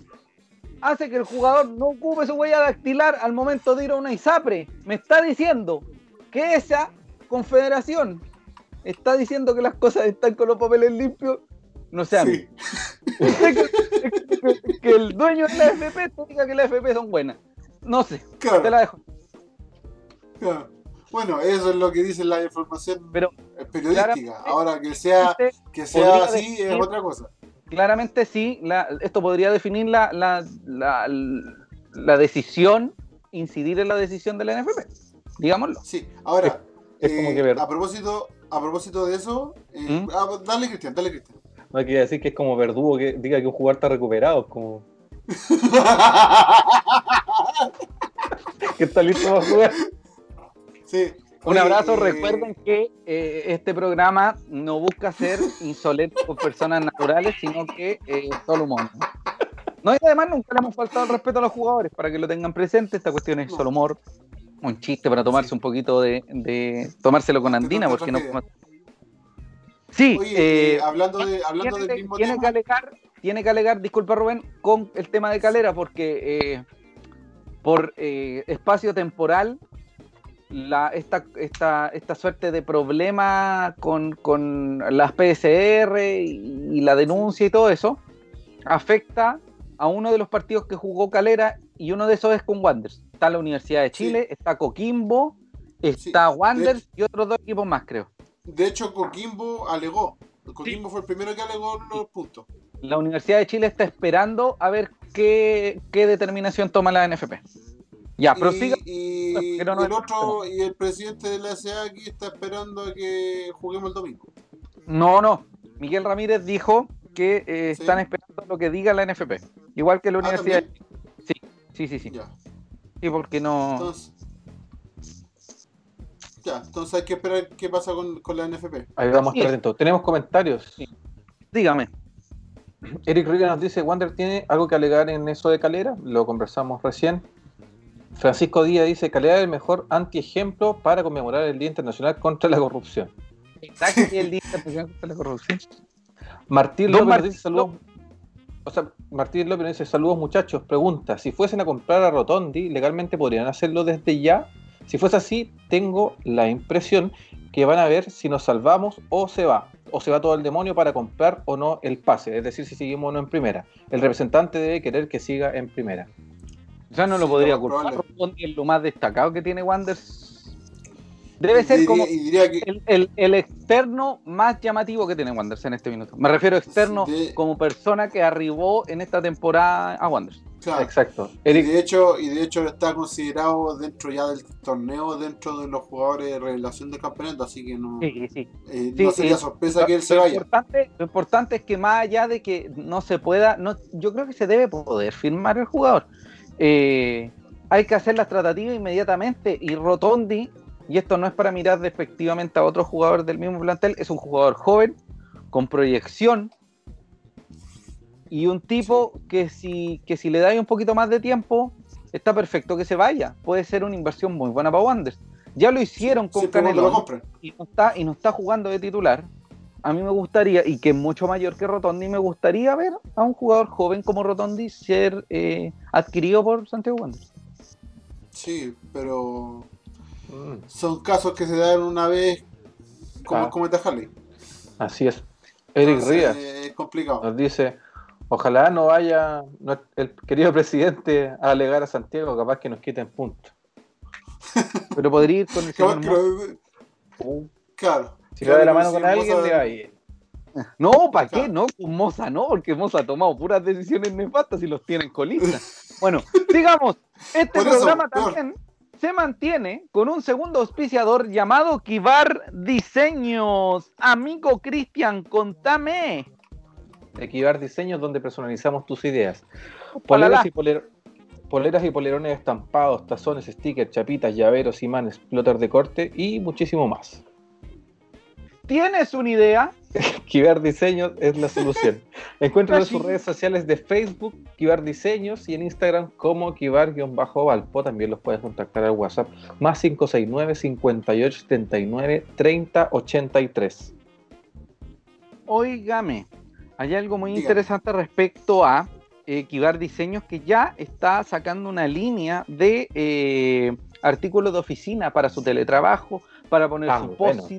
hace que el jugador no ocupe su huella dactilar al momento de ir a una ISAPRE, me está diciendo que esa confederación está diciendo que las cosas están con los papeles limpios, no sé, Sí. [laughs] Que, que- que el dueño de la FP te diga que las FP son buenas. No sé, Claro. te la dejo. Claro. Bueno, eso es lo que dice la información Pero periodística. Ahora que sea, que sea así es otra cosa. Claramente sí, la- esto podría definir la, la, la, la decisión, incidir en la decisión de la NFP. Digámoslo. Sí, ahora, Es- es como eh, que a propósito, a propósito de eso, eh, ¿Mm? ah, dale Cristian, dale Cristian. No hay que decir que es como verdugo que diga que un jugador está recuperado, como [laughs] que está listo para jugar. sí. Un abrazo, eh, recuerden que eh, este programa no busca ser insolente con personas naturales, sino que eh, solo humor. No, y además nunca le hemos faltado el respeto a los jugadores, para que lo tengan presente, esta cuestión es solo humor, un chiste para tomarse Sí. un poquito de, de- tomárselo con andina, porque no... Sí, Oye, eh, eh, hablando, de, hablando tiene, del que- mismo tiene que alegar, tiene que alegar, disculpa Rubén, con el tema de Calera, porque eh, por eh, espacio temporal, la, esta, esta, esta suerte de problema con, con las PSR y, y la denuncia y todo eso, afecta a uno de los partidos que jugó Calera y uno de esos es con Wanderers. Está la Universidad de Chile, está Coquimbo, está de Wanderers y otros dos equipos más, creo. de hecho, Coquimbo alegó. Coquimbo fue el primero que alegó los puntos. La Universidad de Chile está esperando a ver qué, qué determinación toma la NFP. Ya, prosiga. Y, y Pero no el otro, y el presidente de la SA aquí está esperando a que juguemos el domingo. No, no. Miguel Ramírez dijo que eh, Sí. están esperando lo que diga la NFP. Igual que la Ah, Universidad. también. sí, sí, sí, sí. Ya. Sí, porque no. Entonces, ya, entonces hay que esperar qué pasa con, con la NFP. Ahí vamos a Sí. estar atentos. Tenemos comentarios. Dígame. Eric Riga nos dice, Wander tiene algo que alegar en eso de Calera, lo conversamos recién. Francisco Díaz dice, Calera es el mejor antiejemplo para conmemorar el Día Internacional contra la Corrupción. Exacto, y el día internacional contra la corrupción. Martín López Mar- nos dice saludos. O sea, Martín López dice saludos muchachos. Pregunta, si fuesen a comprar a Rotondi, ¿legalmente podrían hacerlo desde ya? Si fuese así, tengo la impresión que van a ver si nos salvamos o se va. O se va todo el demonio para comprar o no el pase. Es decir, si seguimos o no en primera. El representante debe querer que siga en primera. Sea, no lo Sí, podría culpar. Rotondi es lo más destacado que tiene Wanderers. Debe ser diría- como y diría que el, el- el externo más llamativo que tiene Wanderers en este minuto. Me refiero a externo De- como persona que arribó en esta temporada a Wanderers. claro, Exacto. y de hecho y de hecho está considerado dentro ya del torneo dentro de los jugadores de revelación del campeonato así que no Sí, sí. eh, Sí, no sería eh, sorpresa que él se vaya Importante, lo importante es que más allá de que no se pueda, no, yo creo que se debe poder firmar el jugador. Eh, hay que hacer las tratativas inmediatamente y Rotondi, y esto no es para mirar despectivamente a otro jugador del mismo plantel, es un jugador joven, con proyección, y un tipo que si, que si le dais un poquito más de tiempo, está perfecto que se vaya. Puede ser una inversión muy buena para Wanderers. Ya lo hicieron con siempre cuando Canelón lo compren y no está y no está jugando de titular, a mí me gustaría, y que es mucho mayor que Rotondi, me gustaría ver a un jugador joven como Rotondi ser eh, adquirido por Santiago Wanderers. sí pero mm, son casos que se dan una vez como Ah. cometa Harley así es. Eric Entonces, Rías es complicado nos dice, ojalá no vaya el querido [laughs] presidente a alegar a Santiago, capaz que nos quiten puntos. [laughs] Pero podría ir con el señor claro, claro. Si le da la mano con alguien, le va a ir. No, ¿para qué? No, con Moza no, porque Moza ha tomado puras decisiones nefastas y los tiene en colista. Bueno, [laughs] digamos, este eso, programa también se mantiene con un segundo auspiciador llamado Kibar Diseños. Amigo Cristian, contame. Equivar diseños donde personalizamos tus ideas. Poleras y, poler- poleras y polerones estampados, tazones, stickers, chapitas, llaveros, imanes, plotter de corte y muchísimo más. ¿Tienes una idea? [laughs] Kibar Diseños es la solución. [laughs] Encuéntralo en sus Casi. redes sociales de Facebook, Kibar Diseños, y en Instagram como Kibar-Valpo. También los puedes contactar al WhatsApp más 569 58 79 30 83. Óigame, hay algo muy Dígame. interesante respecto a eh, Kibar Diseños que ya está sacando una línea de eh, artículos de oficina para su teletrabajo, para poner Ah, su bueno. post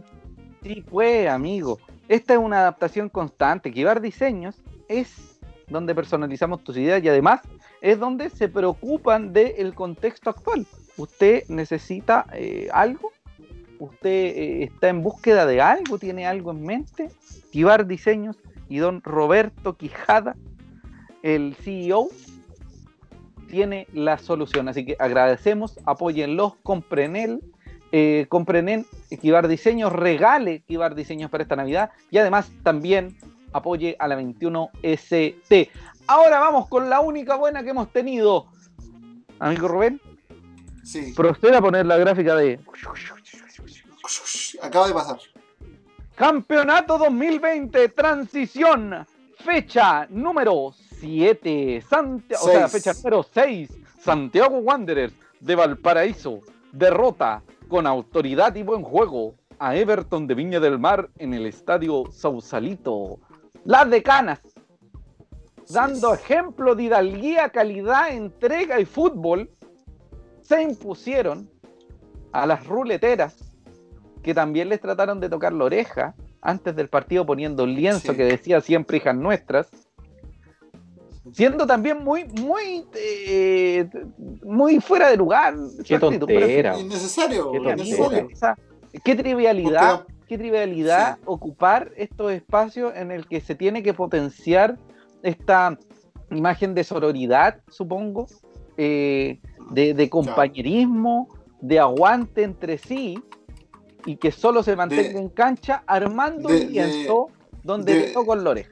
Sí, pues, amigo. Esta es una adaptación constante. Kibar Diseños es donde personalizamos tus ideas y además es donde se preocupan del contexto actual. Usted necesita eh, algo, usted eh, está en búsqueda de algo, tiene algo en mente. Kibar Diseños y don Roberto Quijada, el CEO, tiene la solución. Así que agradecemos, apóyenlos, compren él, eh, compren en Kibar Diseños, regale Kibar Diseños para esta Navidad y además también apoye a la 21ST. Ahora vamos con la única buena que hemos tenido. Amigo Rubén, Sí, proceda a poner la gráfica de acaba de pasar. Campeonato 2020 Transición, fecha número 7, Sante- o sea, fecha número 6, Santiago Wanderers de Valparaíso derrota con autoridad y buen juego a Everton de Viña del Mar en el estadio Sausalito. Las decanas, dando ejemplo de hidalguía, calidad, entrega y fútbol, se impusieron a las ruleteras que también les trataron de tocar la oreja antes del partido poniendo un lienzo Sí. que decía siempre hijas nuestras, siendo también muy, muy, eh, muy fuera de lugar. Qué actitud, pero- tontera. Innecesario, Qué qué trivialidad, qué trivialidad Sí. ocupar estos espacios en el que se tiene que potenciar esta imagen de sororidad, supongo, eh, de, de compañerismo, de aguante entre sí, y que solo se mantenga De- en cancha armando de- un lienzo donde de- en la oreja.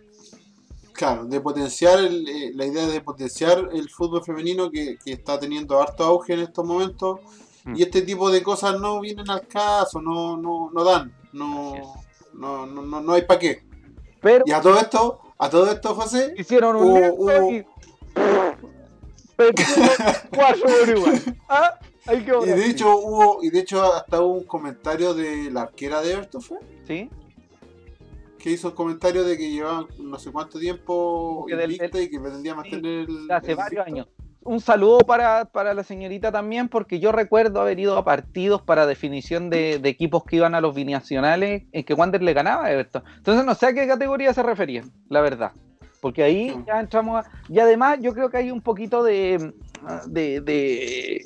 Claro, de potenciar, el, eh, la idea de potenciar el fútbol femenino que, que está teniendo harto auge en estos momentos. Mm. Y este tipo de cosas no vienen al caso, no, no, no dan, no, no, no, no, no hay para qué. Pero Y a todo esto, a todo esto, José, hicieron un hubo- hubo- y... [laughs] Ah, hay que y de hecho hubo, y de hecho hasta hubo un comentario de la arquera de Everton, ¿fue? ¿Sí? Que hizo un comentario de que llevaban no sé cuánto tiempo Que del- y que pretendía mantener el. hace el varios invicto. años. Un saludo para, para la señorita también, porque yo recuerdo haber ido a partidos para definición de, de equipos que iban a los binacionales en que Wander le ganaba a Everton. Entonces no sé a qué categoría se refería, la verdad. Porque ahí Sí. ya entramos a... Y además yo creo que hay un poquito de... de, de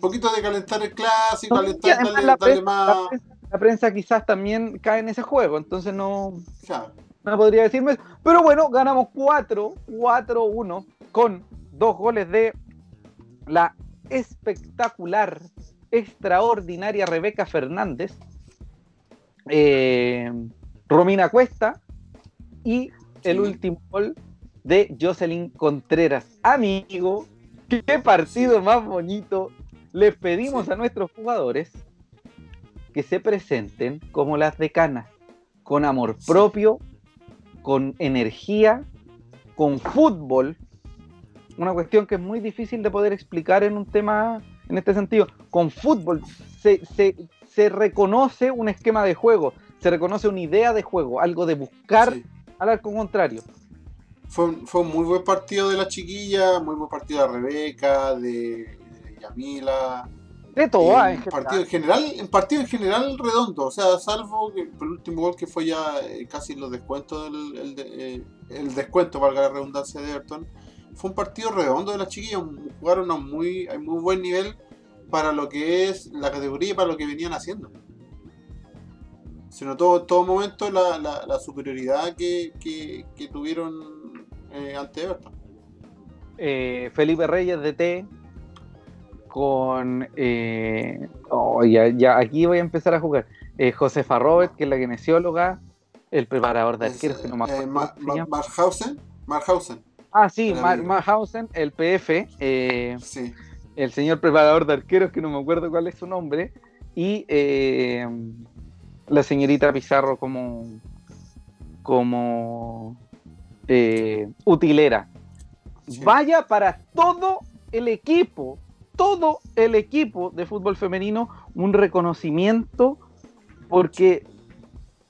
poquito de calentar el clásico, No, calentar, darle, la, darle prensa, más. la la prensa quizás también cae en ese juego, entonces no, Claro. no podría decirme. eso. Pero bueno, ganamos 4, 4-1 con dos goles de la espectacular, extraordinaria Rebeca Fernández, eh, Romina Cuesta y el Sí. último gol de Jocelyn Contreras. Amigo, qué partido más bonito. Les pedimos Sí. a nuestros jugadores que se presenten como las decanas, con amor propio, con energía, con fútbol. Una cuestión que es muy difícil de poder explicar en un tema en este sentido. Con fútbol se, se- se reconoce un esquema de juego, se reconoce una idea de juego, algo de buscar Sí. al arco contrario. Fue, un- fue un muy buen partido de la chiquilla, muy buen partido de Rebeca, de, de Yamila. De todo, Eh, en general. partido en general, en partido en general redondo, o sea, salvo que el último gol que fue ya eh, casi los descuentos del el, de- eh, el descuento, valga la redundancia de Everton, fue un partido redondo de las chiquillas, jugaron a muy, a muy buen nivel para lo que es la categoría y para lo que venían haciendo. Se notó en todo momento la, la- la superioridad que, que- que tuvieron eh, ante Everton. eh, Felipe Reyes de T con eh, oh, ya, ya, aquí voy a empezar a jugar eh, Josefa Robert que es la kinesióloga el preparador de arqueros que no me eh, acuerdo Ma- cómo se Ma- llama. Marhausen, Marhausen, ah sí Mar-. Marhausen el PF eh, sí. el señor preparador de arqueros que no me acuerdo cuál es su nombre y la señorita Pizarro como como utilera Sí. vaya para todo el equipo, todo el equipo de fútbol femenino, un reconocimiento, porque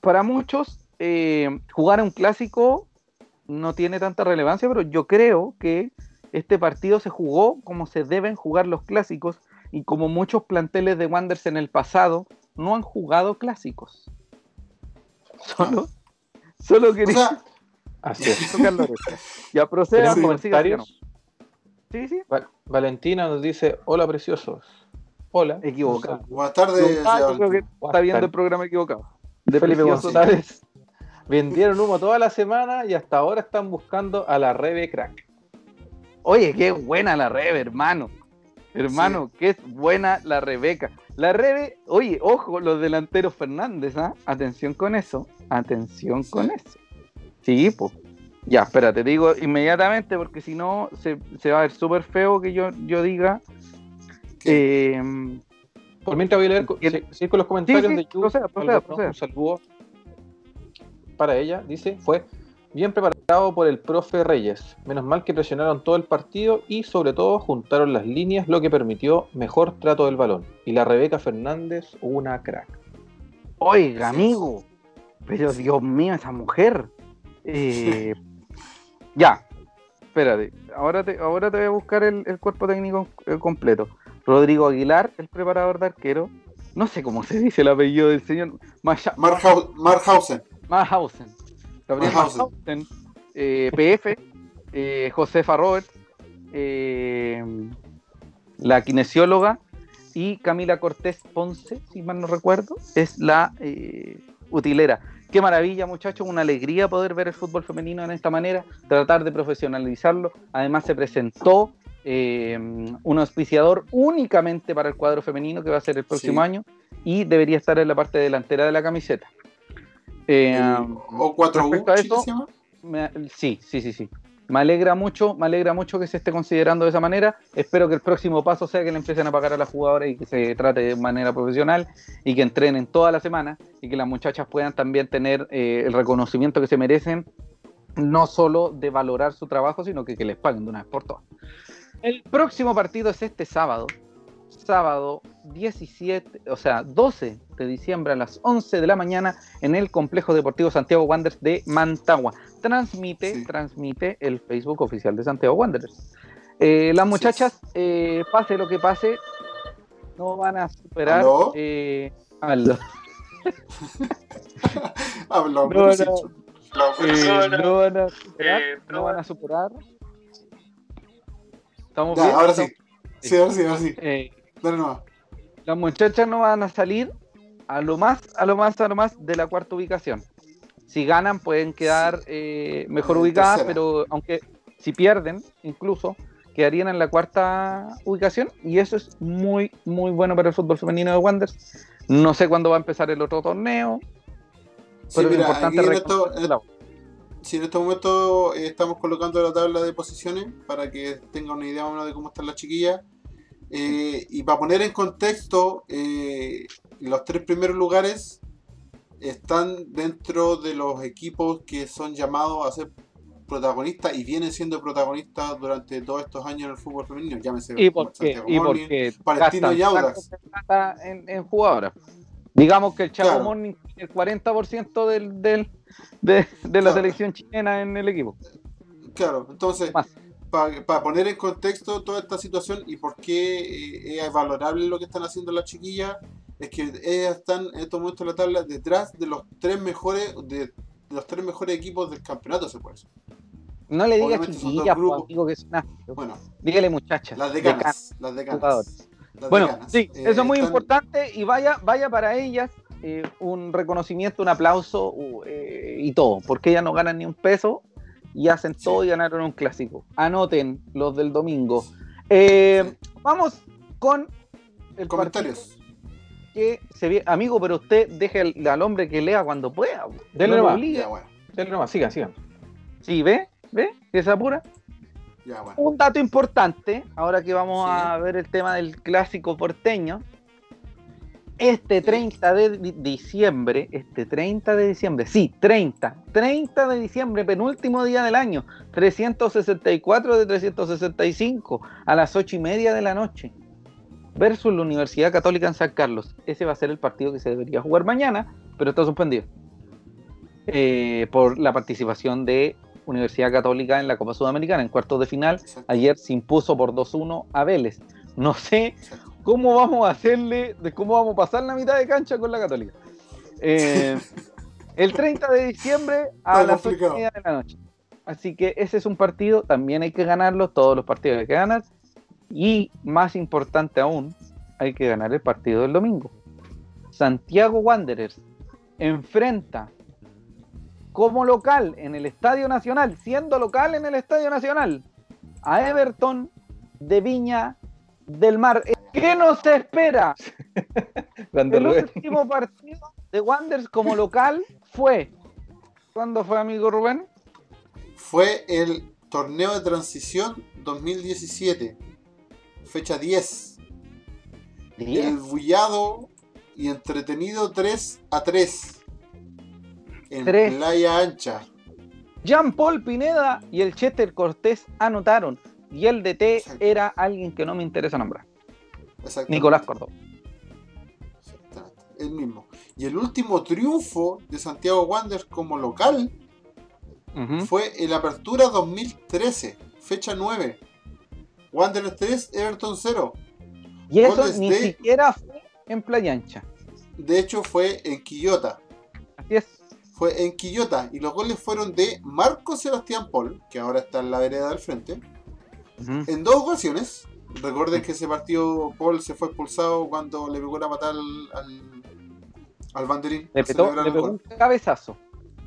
para muchos eh, jugar a un clásico no tiene tanta relevancia, pero yo creo que este partido se jugó como se deben jugar los clásicos y como muchos planteles de Wanderers en el pasado no han jugado clásicos. Solo, solo O quería sea, Así es. Ya proceda, ¿Tenemos siga, siga, comentarios? Sí, sí. Val- Valentina nos dice, hola preciosos. Hola. Equivocado. buenas tardes. Ah, yo creo que está viendo el programa equivocado. de Felipe. González. Vendieron humo toda la semana y hasta ahora están buscando a la Rebe Crack. Oye, qué buena la Rebe, hermano. Hermano, qué es buena la Rebeca. La Rebe, oye, ojo, los delanteros Fernández, ¿ah? Atención con eso. Atención Sí. con eso. Sí, pues. Ya, espérate, te digo inmediatamente porque si no se, se va a ver súper feo que yo, yo diga. eh, Por mientras voy a leer El- sí, con los comentarios Sí, sí, de Yu, proceda, proceda, Albornoz, proceda. Un saludo para ella. Dice, fue bien preparado por el profe Reyes. Menos mal que presionaron todo el partido y sobre todo juntaron las líneas, lo que permitió mejor trato del balón. Y la Rebeca Fernández, una crack. Oiga, amigo. Pero Dios mío, esa mujer. Eh, ya. Espérate. Ahora te, ahora te voy a buscar el, el cuerpo técnico eh, completo. Rodrigo Aguilar, el preparador de arquero. No sé cómo se dice el apellido del señor. Marhausen. Mahausen. Mahausen. eh, PF. eh, Josefa Robert. eh, la kinesióloga. Y Camila Cortés Ponce, si mal no recuerdo, es la eh, utilera. Qué maravilla, muchachos, una alegría poder ver el fútbol femenino de esta manera, tratar de profesionalizarlo. Además, se presentó eh, un auspiciador únicamente para el cuadro femenino que va a ser el próximo Sí. año y debería estar en la parte delantera de la camiseta. Eh, El O4U, respecto a Chile eso, se llama. me- sí, sí, sí, sí. Me alegra mucho, me alegra mucho que se esté considerando de esa manera. Espero que el próximo paso sea que le empiecen a pagar a las jugadoras y que se trate de manera profesional y que entrenen toda la semana y que las muchachas puedan también tener eh, el reconocimiento que se merecen, no solo de valorar su trabajo, sino que, que les paguen de una vez por todas. El próximo partido es este sábado, sábado 17, o sea, 12 de diciembre a las 11 de la mañana en el Complejo Deportivo Santiago Wanderers de Mantagua. Transmite, Sí. transmite el Facebook oficial de Santiago Wanderers. Eh, las muchachas, eh, pase lo que pase, no van a superar. ¿Aló? eh, aló. [laughs] Habló, No, sí, Eh, sí. no van a superar. Eh, no van a superar. Estamos Ya, bien. ahora sí. ¿Estamos? Sí, ahora sí, ahora sí. Dale nomás. Las muchachas no van a salir a lo más, a lo más, a lo más de la cuarta ubicación. Si ganan pueden quedar eh, mejor ubicadas, tercera. pero aunque si pierden, incluso quedarían en la cuarta ubicación y eso es muy, muy bueno para el fútbol femenino de Wanderers. No sé cuándo va a empezar el otro torneo, Sí, pero mira, importante en, esto- reconocer la- sí, en este momento eh, estamos colocando la tabla de posiciones para que tengan una idea más o menos de cómo están las chiquillas. Eh, y para poner en contexto, eh, los tres primeros lugares están dentro de los equipos que son llamados a ser protagonistas y vienen siendo protagonistas durante todos estos años en el fútbol femenino. Llámese y porque, Santiago y Morning, porque Palestino y Audax. en, en jugadoras. Digamos que el Claro. Morning tiene el 40% del, del, de, de la Claro. selección chilena en el equipo. Claro, entonces, Más. Para poner en contexto toda esta situación y por qué eh, es valorable lo que están haciendo las chiquillas, es que ellas están en estos momentos en la tabla detrás de los tres mejores de, de los tres mejores equipos del campeonato, se puede decir. No le digas chiquillas, amigo, que es una... Bueno, Dígale muchachas. las decanas. las decanas. las Bueno, decanas, sí, eh, eso es muy están- importante y vaya, vaya para ellas eh, un reconocimiento, un aplauso uh, eh, y todo, porque ellas no ganan ni un peso y hacen todo y ganaron un clásico. Anoten los del domingo. Eh, Vamos con el Comentarios. que se ve, amigo, pero usted deje al, al hombre que lea cuando pueda. Dele no nomás. bueno, Dale nomás, sigan, sigan. Sí, ve, ve, que se apura. ya, bueno. Un dato importante, ahora que vamos Sí. a ver el tema del clásico porteño. Este 30 de di- diciembre, este 30 de diciembre, sí, 30, 30 de diciembre, penúltimo día del año, 364 de 365, a las 8 y media de la noche, versus la Universidad Católica en San Carlos. Ese va a ser el partido que se debería jugar mañana, pero está suspendido eh, por la participación de Universidad Católica en la Copa Sudamericana en cuartos de final. Ayer se impuso por 2-1 a Vélez. No sé. Cómo vamos a hacerle, de cómo vamos a pasar la mitad de cancha con la Católica. Eh, [laughs] el 30 de diciembre a Está las 8 complicado. y media de la noche. Así que ese es un partido, también hay que ganarlo, todos los partidos hay que ganar. Y más importante aún, hay que ganar el partido del domingo. Santiago Wanderers enfrenta como local en el Estadio Nacional, siendo local en el Estadio Nacional, a Everton de Viña del Mar. ¿Qué nos espera? [laughs] El último partido de Wanderers como local fue. ¿Cuándo fue, amigo Rubén? Fue el torneo de transición 2017, fecha 10. El bullado y entretenido 3 a 3 en Tres. Playa Ancha. Jean Paul Pineda y el Chester Cortés anotaron. Y el DT Exacto. era alguien que no me interesa nombrar. Nicolás Córdoba. Exactamente, El mismo. Y el último triunfo de Santiago Wanderers como local Ujú. fue el Apertura 2013, fecha 9. Wanderers 3, Everton 0. Y eso ni siquiera fue en Playa Ancha. De hecho fue en Quillota. Así es. Fue en Quillota y los goles fueron de Marco Sebastián Paul, que ahora está en la vereda del frente, en dos ocasiones. Recuerden que ese partido Paul se fue expulsado cuando le pegó la patada al, al, al banderín. Le, petó- le pegó un cabezazo.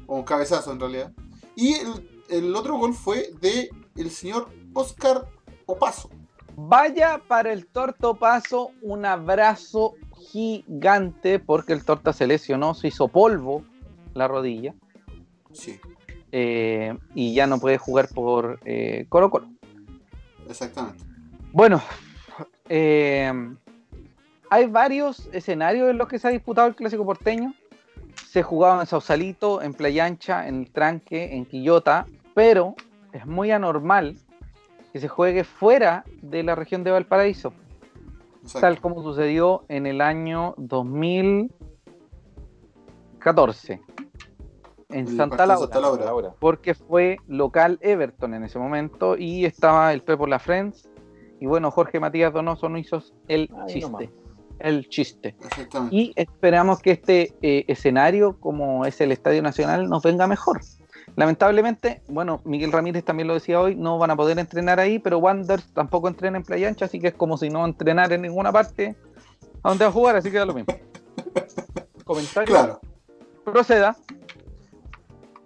o un cabezazo en realidad. Y el, el otro gol fue de el señor Oscar Opaso. Vaya para el Torto Paso un abrazo gigante porque el Torta se lesionó, se hizo polvo la rodilla Sí, eh, y ya no puede jugar por eh, Colo Colo. exactamente. Bueno, eh, hay varios escenarios en los que se ha disputado el Clásico Porteño. Se jugaba en Sausalito, en Playa Ancha, en el Tranque, en Quillota, pero es muy anormal que se juegue fuera de la región de Valparaíso. exacto. tal como sucedió en el año 2014 en El Santa Laura, Santa Laura. Porque fue local Everton en ese momento y estaba el Pepo La Friends y bueno, Jorge Matías Donoso no hizo el Ahí nomás. chiste, el chiste. Exactamente. Y esperamos que este eh, escenario, como es el Estadio Nacional, nos venga mejor. Lamentablemente, bueno, Miguel Ramírez también lo decía hoy, no van a poder entrenar ahí, pero Wanderers tampoco entrena en Playa Ancha, así que es como si no entrenar en ninguna parte a donde va a jugar, así que da lo mismo. [laughs] Comentario. Claro. Proceda.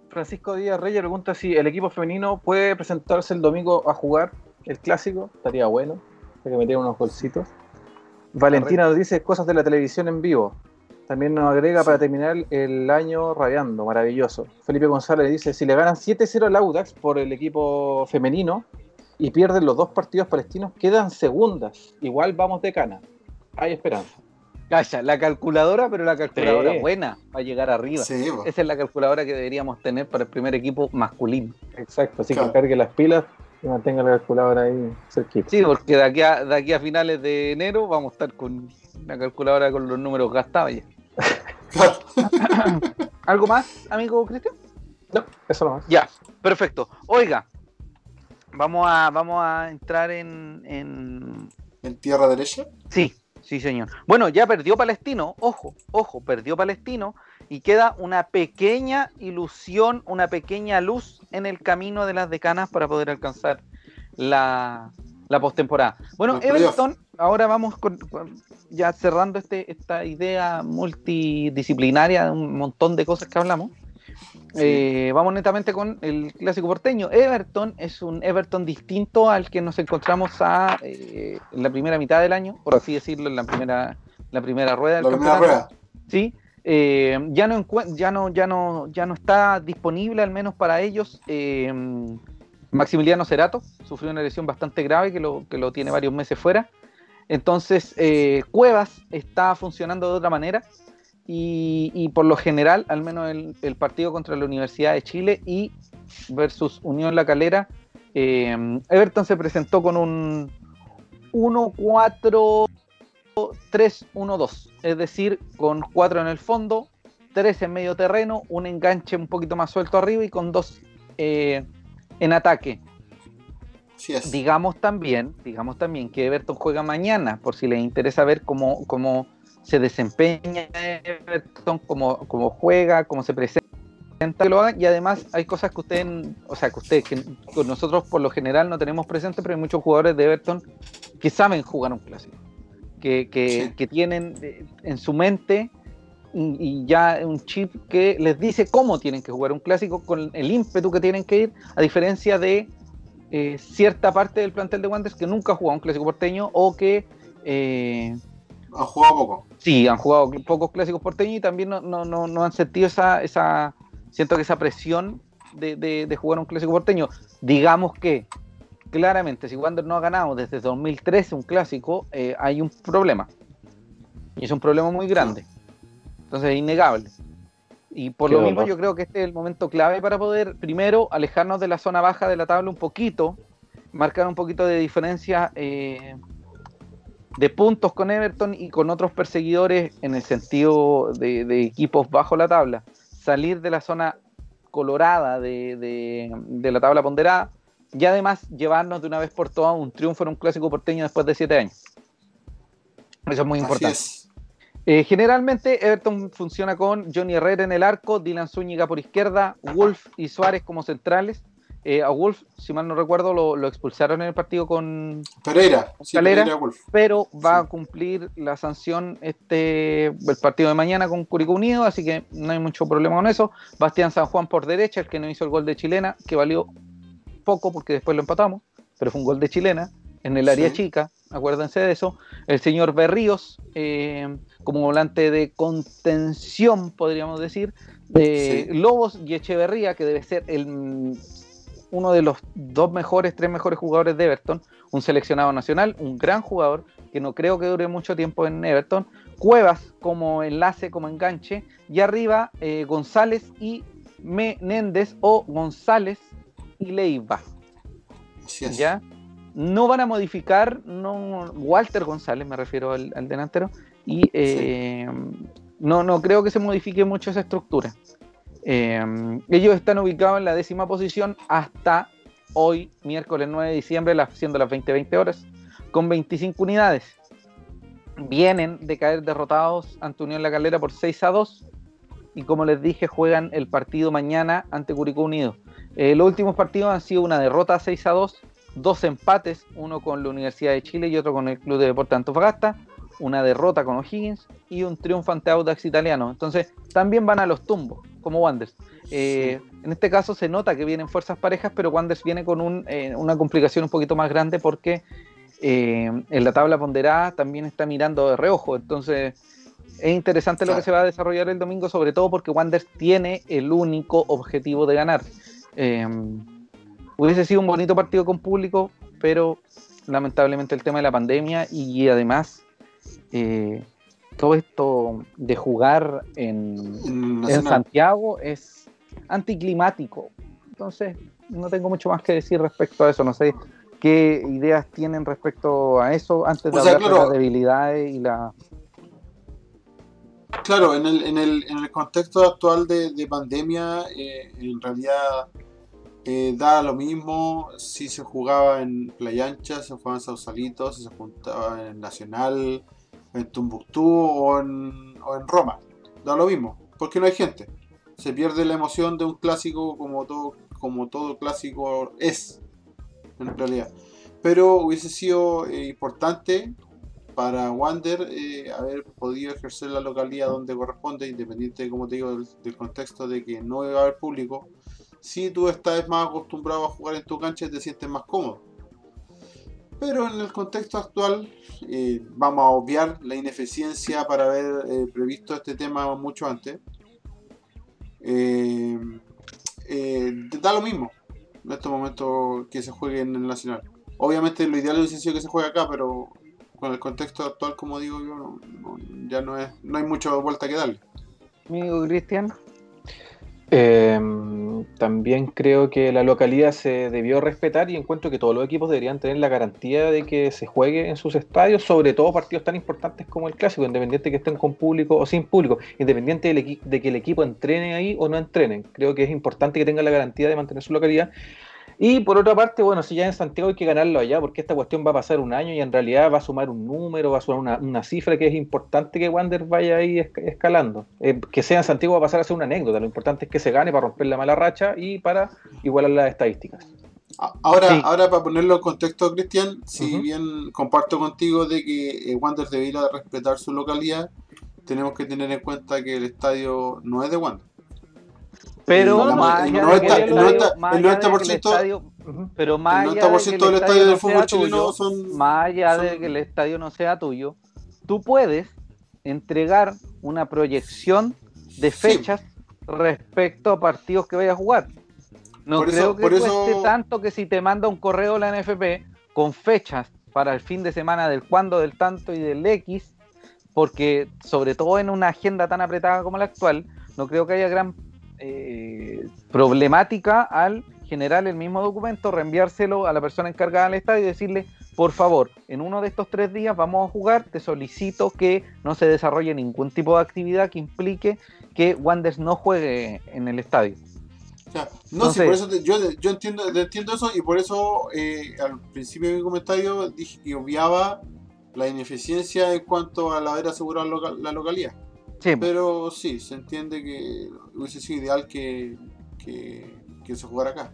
Francisco Díaz Reyes pregunta si el equipo femenino puede presentarse el domingo a jugar el clásico. Estaría bueno. Hay que meter unos golcitos. Valentina nos dice cosas de la televisión en vivo. También nos agrega para terminar el año rabiando, maravilloso. Felipe González dice, si le ganan 7-0 al Audax por el equipo femenino y pierden los dos partidos palestinos, quedan segundas. Igual vamos de cana. Hay esperanza. Calla, la calculadora, pero la calculadora Sí. buena para llegar arriba. Sí. Esa es la calculadora que deberíamos tener para el primer equipo masculino. Exacto, así Claro. que cargue las pilas y mantenga la calculadora ahí cerquita. Sí, porque de aquí a, de aquí a finales de enero vamos a estar con la calculadora con los números gastados ya. [laughs] ¿Algo más, amigo Cristian? No, eso nomás. Ya, perfecto. Oiga, vamos a, vamos a entrar en, en... En tierra derecha. Sí, sí, señor. Bueno, ya perdió Palestino, ojo, ojo, perdió Palestino y queda una pequeña ilusión, una pequeña luz en el camino de las decanas para poder alcanzar la, la postemporada. Bueno, El playoff. Everton, ahora vamos con, con- ya cerrando este, esta idea multidisciplinaria de un montón de cosas que hablamos. Eh, vamos netamente con el clásico porteño. Everton es un Everton distinto al que nos encontramos a, eh, en la primera mitad del año, por así decirlo, en la primera, la primera rueda del La primera rueda. Sí, eh, ya, no está disponible, al menos para ellos, eh, Maximiliano Cerato. Sufrió una lesión bastante grave que lo, que lo tiene varios meses fuera. Entonces, eh, Cuevas está funcionando de otra manera. Y, por lo general, al menos el, el partido contra la Universidad de Chile y versus Unión La Calera, Everton se presentó con un 1-4 3-1-2, es decir, con 4 en el fondo, 3 en medio terreno, un enganche un poquito más suelto arriba y con 2 en ataque. Es. Digamos también, digamos también que Everton juega mañana, por si les interesa ver cómo, cómo se desempeña Everton, cómo, cómo juega, cómo se presenta, que lo hagan. Y además hay cosas que ustedes, o sea, que ustedes, que nosotros por lo general no tenemos presente, pero hay muchos jugadores de Everton que saben jugar un clásico, que, que, Sí. que tienen eh, en su mente y y ya un chip que les dice cómo tienen que jugar un clásico con el ímpetu que tienen que ir, a diferencia de eh, cierta parte del plantel de Wanderers que nunca ha jugado un clásico porteño o que eh, Han jugado poco. sí han jugado pocos clásicos porteños y también no, no, no, no han sentido esa, esa siento que esa presión de, de- de jugar un clásico porteño. Digamos que claramente si Wander no ha ganado desde 2013 un clásico, eh, hay un problema. Y es un problema muy grande. Entonces es innegable. Y por Qué lo mismo yo creo que este es el momento clave para poder, primero, alejarnos de la zona baja de la tabla un poquito, marcar un poquito de diferencia eh, de puntos con Everton y con otros perseguidores en el sentido de, de equipos bajo la tabla. Salir de la zona colorada de, de- de la tabla ponderada y además llevarnos de una vez por todas un triunfo en un clásico porteño después de siete años. Eso es muy Así importante. es. Eh, generalmente Everton funciona con Johnny Herrera en el arco, Dylan Zúñiga por izquierda, Wolf y Suárez como centrales. Eh, a Wolf, si mal no recuerdo, lo, lo expulsaron en el partido con, Pereira. Sí, Calera. Pereira Wolf. pero va Sí. a cumplir la sanción este el partido de mañana con Curicó Unido, así que no hay mucho problema con eso. Bastián San Juan por derecha, el que no hizo el gol de chilena, que valió poco porque después lo empatamos, pero fue un gol de chilena en el área Sí. chica, acuérdense de eso. El señor Berríos, eh, como volante de contención, podríamos decir, de Sí. Lobos y Echeverría, que debe ser el uno de los dos mejores, tres mejores jugadores de Everton, un seleccionado nacional, un gran jugador, que no creo que dure mucho tiempo en Everton, Cuevas como enlace, como enganche, y arriba eh, González y Menéndez o González y Leiva. Así es. ¿ya? No van a modificar, no, Walter González, me refiero al, al delantero, y eh, no, no creo que se modifique mucho esa estructura. Eh, ellos están ubicados en la décima posición hasta hoy, miércoles 9 de diciembre, las- siendo las 20-20 horas, con 25 unidades. Vienen de caer derrotados ante Unión La Calera por 6 a 2. y como les dije, juegan el partido mañana ante Curicó Unido. Eh, los últimos partidos han sido una derrota 6 a 2, dos empates, uno con la Universidad de Chile y otro con el Club de Deportes Antofagasta, una derrota con O'Higgins y un triunfo ante Audax Italiano. Entonces, también van a los tumbos, como Wanders. Eh, en este caso se nota que vienen fuerzas parejas, pero Wanders viene con eh, una complicación un poquito más grande porque en la tabla ponderada también está mirando de reojo. Entonces, es interesante lo que se va a desarrollar el domingo, sobre todo porque Wanders tiene el único objetivo de ganar. Eh, hubiese sido un bonito partido con público, pero lamentablemente el tema de la pandemia y además eh, todo esto de jugar en, Santiago es anticlimático. Entonces, no tengo mucho más que decir respecto a eso. No sé qué ideas tienen respecto a eso antes de hablar de las debilidades y la Claro, en el, en el, en el contexto actual de, pandemia, eh, en realidad eh, da lo mismo si se jugaba en Playa Ancha, se jugaba en Sausalito, si se juntaba en Nacional, en Tumbuctú o en, o en Roma. Da lo mismo, porque no hay gente. Se pierde la emoción de un clásico como todo, como todo clásico es, en realidad. Pero hubiese sido eh, importante para Wander eh, haber podido ejercer la localidad donde corresponde, independiente, como te digo, del, contexto de que no iba a haber público, si tú estás más acostumbrado a jugar en tu cancha te sientes más cómodo. Pero en el contexto actual eh, vamos a obviar la ineficiencia para haber eh, previsto este tema mucho antes. da lo mismo en estos momentos que se juegue en el Nacional. Obviamente lo ideal es que se juegue acá, pero con el contexto actual, como digo yo, ya no es no hay mucha vuelta que darle. Amigo Cristian. Em, también creo que la localidad se debió respetar y encuentro que todos los equipos deberían tener la garantía de que se juegue en sus estadios, sobre todo partidos tan importantes como el clásico, independiente que estén con público o sin público, independiente de que el equipo entrene ahí o no entrenen. Creo que es importante que tengan la garantía de mantener su localidad y por otra parte, bueno, si ya en Santiago hay que ganarlo allá, porque esta cuestión va a pasar un año y en realidad va a sumar un número, va a sumar una, cifra que es importante que Wander vaya ahí escalando. Eh, que sea en Santiago va a pasar a ser una anécdota, lo importante es que se gane para romper la mala racha y para igualar las estadísticas. Ahora, ahora para ponerlo en contexto, Cristian, si bien comparto contigo de que eh, Wander debiera respetar su localidad, tenemos que tener en cuenta que el estadio no es de Wander. Pero más allá de que el 90%, pero más allá de que el estadio del fútbol chileno son más allá de que el estadio no sea tuyo, tú puedes entregar una proyección de fechas respecto a partidos que vayas a jugar. No creo que cueste tanto que si te manda un correo la NFP con fechas para el fin de semana del cuándo, del tanto y del X, porque sobre todo en una agenda tan apretada como la actual, no creo que haya gran eh, problemática al generar el mismo documento, reenviárselo a la persona encargada del estadio y decirle, por favor, en uno de estos tres días vamos a jugar, te solicito que no se desarrolle ningún tipo de actividad que implique que Wanders no juegue en el estadio. no, por eso yo, entiendo, entiendo eso y por eso eh, al principio de mi comentario dije que obviaba la ineficiencia en cuanto a haber asegurado la localidad. Pero sí, se entiende que hubiese sido ideal que, se jugara acá.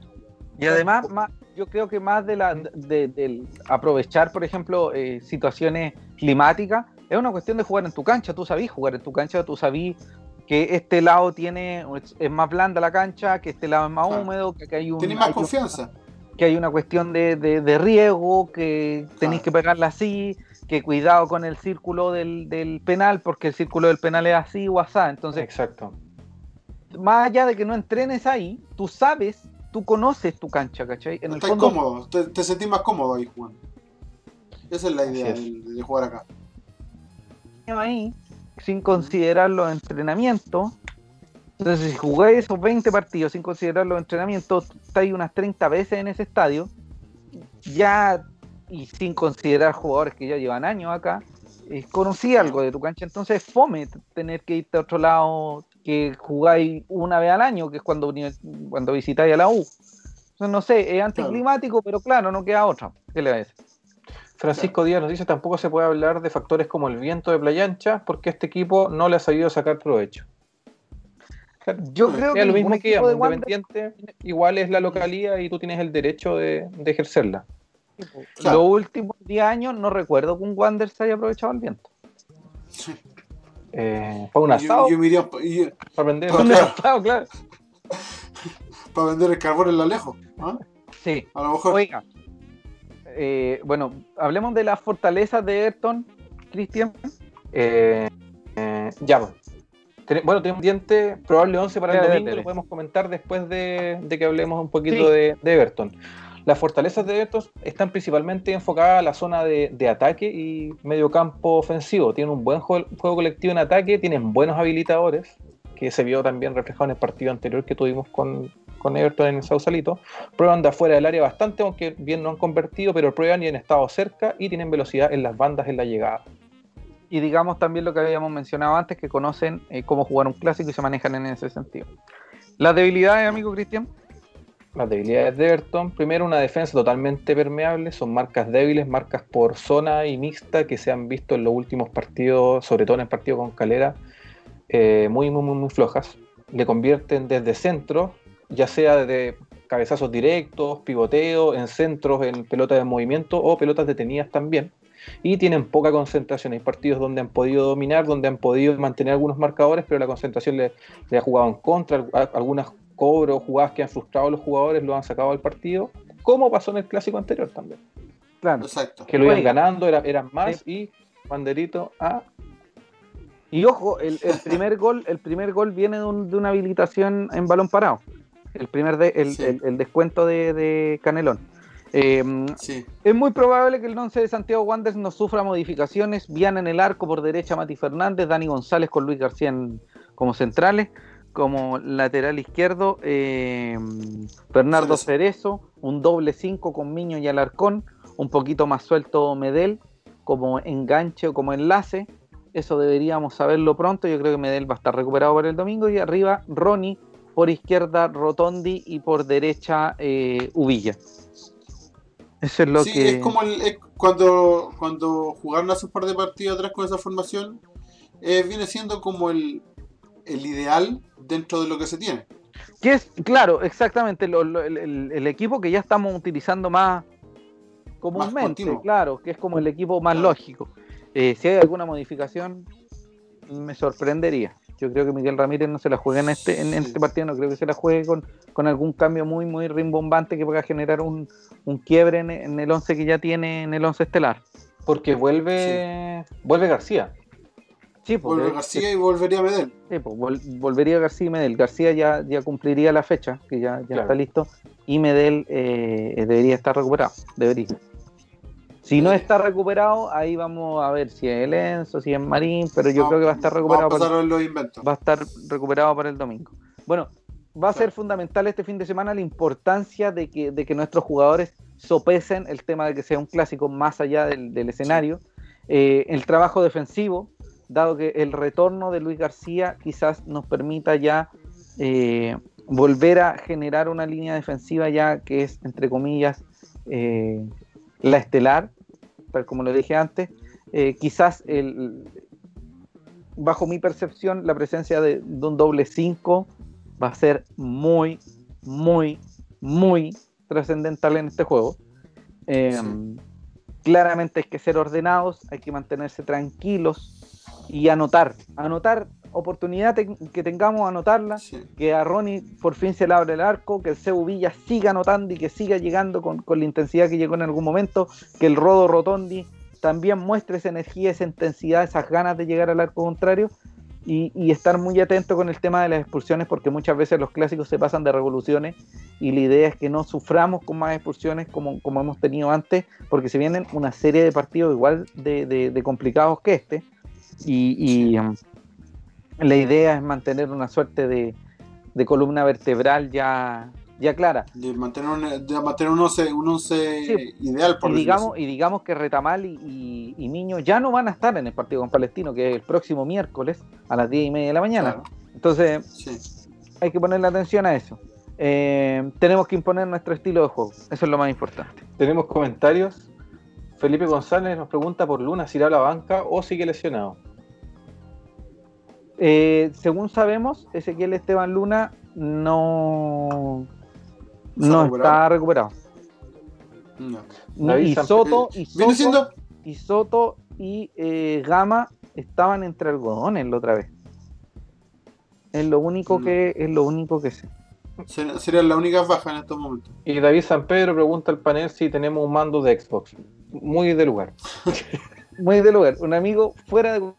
Y además, más, yo creo que más de la de, aprovechar, por ejemplo, eh, situaciones climáticas, es una cuestión de jugar en tu cancha. Tú sabís jugar en tu cancha, tú sabís que este lado tiene es más blanda la cancha, que este lado es más húmedo, que, hay un... más confianza. que hay una cuestión de, de, riego, que tenéis que pegarla así, que cuidado con el círculo del, penal, porque el círculo del penal es así o así. Entonces, Exacto. Más allá de que no entrenes ahí, tú sabes, tú conoces tu cancha, ¿cachai? En Estás cómodo, te, sentís más cómodo ahí jugando. Esa es la idea de, jugar acá. Ahí, sin considerar los entrenamientos. Entonces, si jugáis esos 20 partidos sin considerar los entrenamientos, estáis unas 30 veces en ese estadio, ya y sin considerar jugadores que ya llevan años acá, eh, conocí algo de tu cancha, entonces fome tener que irte a otro lado que jugáis una vez al año, que es cuando, cuando visitáis a la U. Entonces, no sé, es anticlimático, pero claro, no queda otra. ¿Qué le va a decir? Francisco Díaz nos dice, tampoco se puede hablar de factores como el viento de Playa Ancha, porque este equipo no le ha sabido sacar provecho. Yo creo que es lo mismo que digamos, de Wander- independiente, igual es la localía y tú tienes el derecho de, de ejercerla. Claro. Los últimos 10 años no recuerdo que un Wander se haya aprovechado el viento. Eh, para un asado, yo me iría pa- y- para vender. Claro. Un asado, claro. para vender el carbón en la lejos. ¿ah? Sí. A lo mejor. Oiga, eh, bueno, hablemos de las fortalezas de Everton, Cristian. Eh, eh, ya, pues. Bueno, tenemos diente probable 11 para el domingo, lo podemos comentar después de, de que hablemos un poquito Sí. de, de Everton. Las fortalezas de Everton están principalmente enfocadas a la zona de, ataque y mediocampo ofensivo. Tienen un buen juego, juego colectivo en ataque, tienen buenos habilitadores, que se vio también reflejado en el partido anterior que tuvimos con, con Everton en el Sausalito. Prueban de afuera del área bastante, aunque bien no han convertido, pero prueban y han estado cerca y tienen velocidad en las bandas en la llegada. Y digamos también lo que habíamos mencionado antes, que conocen eh, cómo jugar un clásico y se manejan en ese sentido. Las debilidades, amigo Cristian. Las debilidades de Everton, primero una defensa totalmente permeable, son marcas débiles, marcas por zona y mixta que se han visto en los últimos partidos, sobre todo en el partido con Calera, eh, muy, muy, muy, muy flojas. Le convierten desde centro, ya sea desde cabezazos directos, pivoteo, en centros, en pelotas de movimiento o pelotas detenidas también. Y tienen poca concentración. Hay partidos donde han podido dominar, donde han podido mantener algunos marcadores, pero la concentración le, ha jugado en contra. Al- Algunas cobros, jugadas que han frustrado a los jugadores, lo han sacado del partido, como pasó en el clásico anterior también. Claro. Exacto. Que lo iban ganando, era- eran más y banderito a Y ojo, el, el [laughs] primer gol, el primer gol viene de, un- de una habilitación en balón parado. El primer de- el, Sí. el- el descuento de, de Canelón. Eh, Sí. es muy probable que el 11 de Santiago Wanderers no sufra modificaciones. Viana en el arco por derecha Mati Fernández, Dani González con Luis García en- como centrales, como lateral izquierdo eh, Bernardo Cerezo, un doble 5 con Miño y Alarcón, un poquito más suelto Medel como enganche o como enlace. Eso deberíamos saberlo pronto. Yo creo que Medel va a estar recuperado para el domingo. Y arriba Ronnie, por izquierda Rotondi y por derecha eh, Uvilla. Eso es lo sí, que. es como el, es cuando, cuando jugaron hace un par de partidos atrás con esa formación, eh, viene siendo como el, el ideal dentro de lo que se tiene. Que es, claro, exactamente, lo- lo- el, equipo que ya estamos utilizando más comúnmente, claro, que es como el equipo más Claro. lógico. Eh, si hay alguna modificación, me sorprendería. Yo creo que Miguel Ramírez no se la juegue en este, en este partido, no creo que se la juegue con, con algún cambio muy, muy rimbombante que pueda generar un, un quiebre en, en el 11 que ya tiene en el 11 estelar. porque vuelve vuelve García. Sí, Vuelve García y volvería Medel. Sí, pues, vol- volvería García y Medel. García ya, ya cumpliría la fecha, que ya, ya Claro. está listo, y Medel eh, debería estar recuperado. Debería. Si no está recuperado, ahí vamos a ver si es el Enzo, si es Marín, pero yo creo que va a estar recuperado. A para- los inventos. va a estar recuperado para el domingo. Bueno, va a ser fundamental este fin de semana la importancia de que, de que nuestros jugadores sopesen el tema de que sea un clásico más allá del, del escenario. Eh, el trabajo defensivo, dado que el retorno de Luis García quizás nos permita ya eh, volver a generar una línea defensiva ya que es, entre comillas, eh, la estelar, tal como lo dije antes. Eh, quizás el, bajo mi percepción, la presencia de, de un doble 5 va a ser muy, muy, muy trascendental en este juego. Eh, Sí. Claramente hay que ser ordenados, hay que mantenerse tranquilos y anotar. Anotar oportunidad que tengamos, anotarla. Sí. Que a Ronnie por fin se le abre el arco, que el Cebu Villa siga anotando y que siga llegando con, con la intensidad que llegó en algún momento. Que el Rodo Rotondi también muestre esa energía, esa intensidad, esas ganas de llegar al arco contrario y, y estar muy atento con el tema de las expulsiones porque muchas veces los clásicos se pasan de revoluciones y la idea es que no suframos con más expulsiones como, como hemos tenido antes porque se vienen una serie de partidos igual de, de- de complicados que este y, y, um, la idea es mantener una suerte de, de columna vertebral ya, ya clara De mantener un, de mantener un 11, un once Sí. ideal, por y digamos, así. y digamos que Retamal y, y, y Miño ya no van a estar en el partido con Palestino, que es el próximo miércoles a las 10 y media de la mañana. Claro, Entonces sí. hay que ponerle atención a eso. Eh, tenemos que imponer nuestro estilo de juego. Eso es lo más importante. Tenemos comentarios. Felipe González nos pregunta por Luna si irá a la banca o sigue lesionado. Eh, según sabemos, Ezequiel Esteban Luna no, ¿Está no recuperado? está recuperado. No. David Y Soto, y Soto, siendo. y, Soto y eh, Gama estaban entre algodones la otra vez. Es lo único No. que es lo único que sé. ser- Serían las únicas bajas en estos momentos. Y David San Pedro pregunta al panel si tenemos un mando de Xbox. Muy de lugar. Muy de lugar. Un amigo fuera de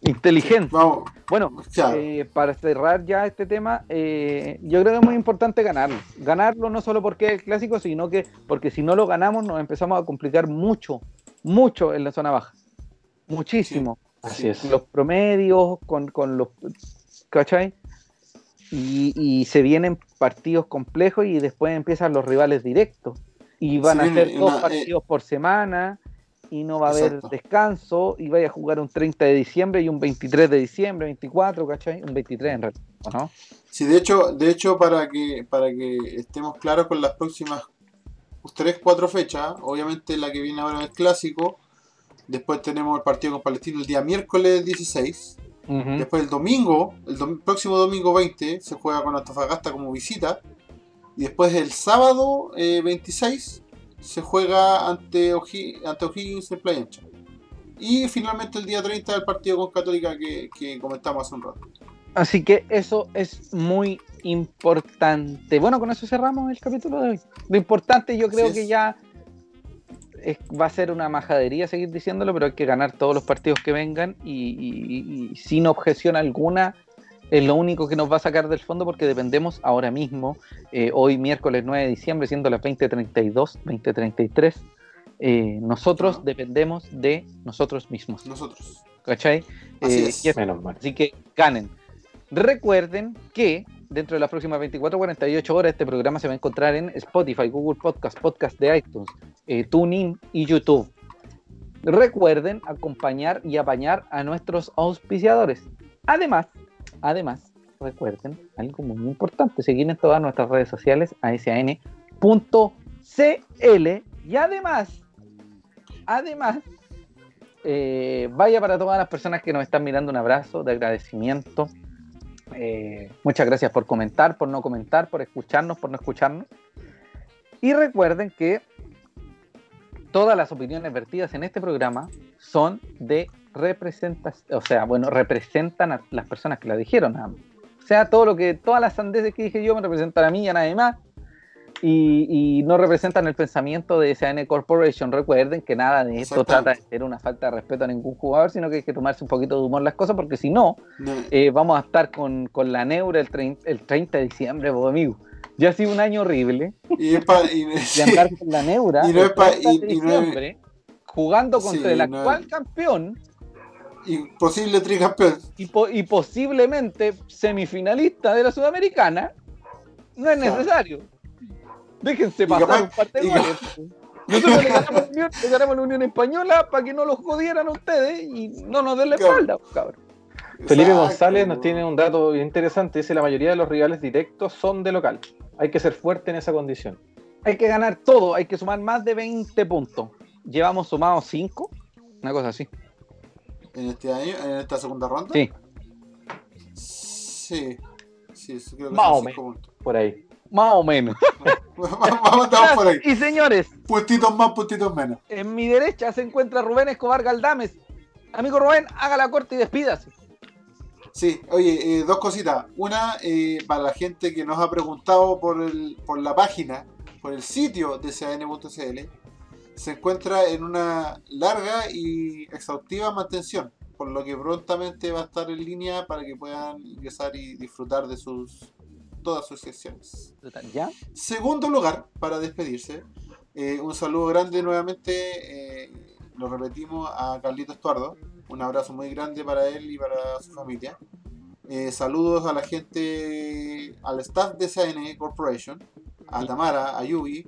inteligente. Vamos, Bueno, eh, para cerrar ya este tema, eh, yo creo que es muy importante ganarlo. Ganarlo no solo porque es el clásico, sino que porque si no lo ganamos nos empezamos a complicar mucho, mucho en la zona baja. Muchísimo. Así es. Los promedios, con, con los... ¿Cachai? Y, y se vienen partidos complejos y después empiezan los rivales directos. Y van a ser dos eh, partidos por semana y no va a haber descanso y vaya a jugar un 30 de diciembre y un 23 de diciembre, 24, ¿cachai? Un 23 en realidad, ¿no? Sí, de hecho, de hecho para que para que estemos claros con las próximas 3, 4 fechas, obviamente la que viene ahora es el clásico, después tenemos el partido con Palestino el día miércoles 16, Después el domingo, el dom- próximo domingo 20 se juega con Antofagasta como visita, y después el sábado eh, 26 se juega ante, O'Hi- ante O'Higgins en Playa Ancha. Y finalmente el día 30 el partido con Católica que, que comentamos hace un rato. Así que eso es muy importante. Bueno, con eso cerramos el capítulo de hoy. Lo importante yo creo que ya es- va a ser una majadería seguir diciéndolo, pero hay que ganar todos los partidos que vengan y, y- y sin objeción alguna. Es lo único que nos va a sacar del fondo porque dependemos ahora mismo, eh, hoy miércoles 9 de diciembre, siendo las 20.32, 20.33, eh, nosotros dependemos de nosotros mismos. Nosotros. ¿Cachai? Así Eh, es- Menos mal. Así que ganen. Recuerden que dentro de las próximas 24-48 horas este programa se va a encontrar en Spotify, Google Podcast, Podcast de iTunes, eh, TuneIn y YouTube. Recuerden acompañar y apañar a nuestros auspiciadores. Además, además, recuerden algo muy importante, seguir en todas nuestras redes sociales asan.cl y además, además, eh, vaya para todas las personas que nos están mirando un abrazo de agradecimiento. Eh, muchas gracias por comentar, por no comentar, por escucharnos, por no escucharnos. Y recuerden que todas las opiniones vertidas en este programa son de representación, o sea, bueno, representan a las personas que la dijeron. O sea, todo lo que, todas las sandeces que dije yo me representan a mí y a nadie más. Y, y no representan el pensamiento de SAN Corporation. Recuerden que nada de esto trata de ser una falta de respeto a ningún jugador, sino que hay que tomarse un poquito de humor las cosas, porque si no, No, eh, vamos a estar con, con la Neura el, trein- el 30 de diciembre, pues, amigo. Ya ha sido un año horrible y es pa- y- de andar con la Neura Y no el es pa- 30 de y- y no es- diciembre, jugando contra Sí, el actual es- campeón y posible tricampeón. y, po- y posiblemente semifinalista de la Sudamericana, no es necesario. Déjense pasar capaz- un par de goles. Nosotros le ganamos, a la Unión, le ganamos a la Unión Española para que no los jodieran a ustedes y no nos den la espalda, cabrón. Felipe Exacto, González nos tiene un dato interesante. Dice la mayoría de los rivales directos son de local. Hay que ser fuerte en esa condición. Hay que ganar todo, hay que sumar más de 20 puntos. Llevamos sumados 5, una cosa así. En este año, en esta segunda ronda. Sí, Sí. Sí, eso creo que Más son o puntos. Por ahí. más o menos. [laughs] [laughs] Vamos, estamos por ahí. Y señores, Puntitos más, puntitos menos. en mi derecha se encuentra Rubén Escobar Galdames. Amigo Rubén, haga la corte y despídase. Sí, oye, eh, dos cositas. Una, eh, para la gente que nos ha preguntado por, el, por la página, por el sitio de CAN.cl, se encuentra en una larga y exhaustiva mantención, por lo que prontamente va a estar en línea para que puedan ingresar y disfrutar de sus todas sus secciones. ¿Ya? Segundo lugar, para despedirse, eh, un saludo grande nuevamente, eh, lo repetimos a Carlito Estuardo, un abrazo muy grande para él y para su familia. Eh, saludos a la gente, al staff de CN Corporation, a Tamara, a Yubi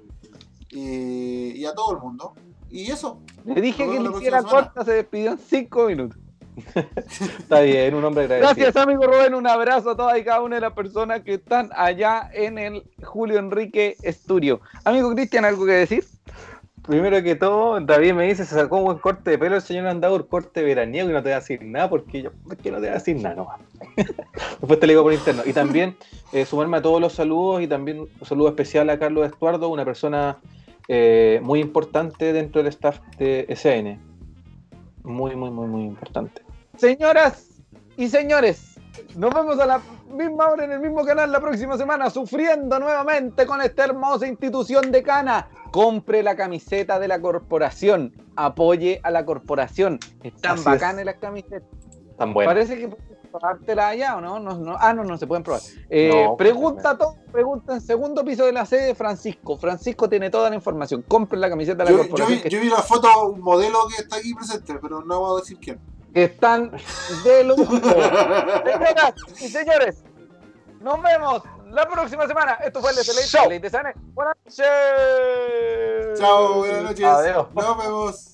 eh, y a todo el mundo. Y eso, Le dije que le hiciera corta, se despidió en 5 minutos. Está bien, un hombre agradecido. Gracias, amigo Rubén. Un abrazo a todas y cada una de las personas que están allá en el Julio Enrique Estudio. Amigo Cristian, ¿algo que decir? Primero que todo, David me dice, se sacó un buen corte de pelo el señor Andaur, corte veraniego y no te voy a decir nada porque yo, ¿por qué no te voy a decir nada nomás? [laughs] Después te lo digo por interno. Y también eh, sumarme a todos los saludos y también un saludo especial a Carlos Estuardo, una persona eh, muy importante dentro del staff de SN. Muy, muy, muy, muy importante. Señoras y señores, nos vemos a la misma hora en el mismo canal la próxima semana, sufriendo nuevamente con esta hermosa institución de Cana. Compre la camiseta de la corporación, apoye a la corporación. Están Así bacanas es. las camisetas. Tan bueno. Parece que probártela allá o no? No, no. Ah, no, no se pueden probar. Eh, No, pregunta todo, pregunta en segundo piso de la sede de Francisco. Francisco tiene toda la información. Compre la camiseta de la Yo, yo vi, yo vi la foto, un modelo que está aquí presente, pero no vamos a decir quién. están de lujo. [laughs] Señoras y señores, nos vemos la próxima semana. Esto fue el de Ley de Sane. Buenas noches. Chao, buenas noches. Adiós. Nos vemos.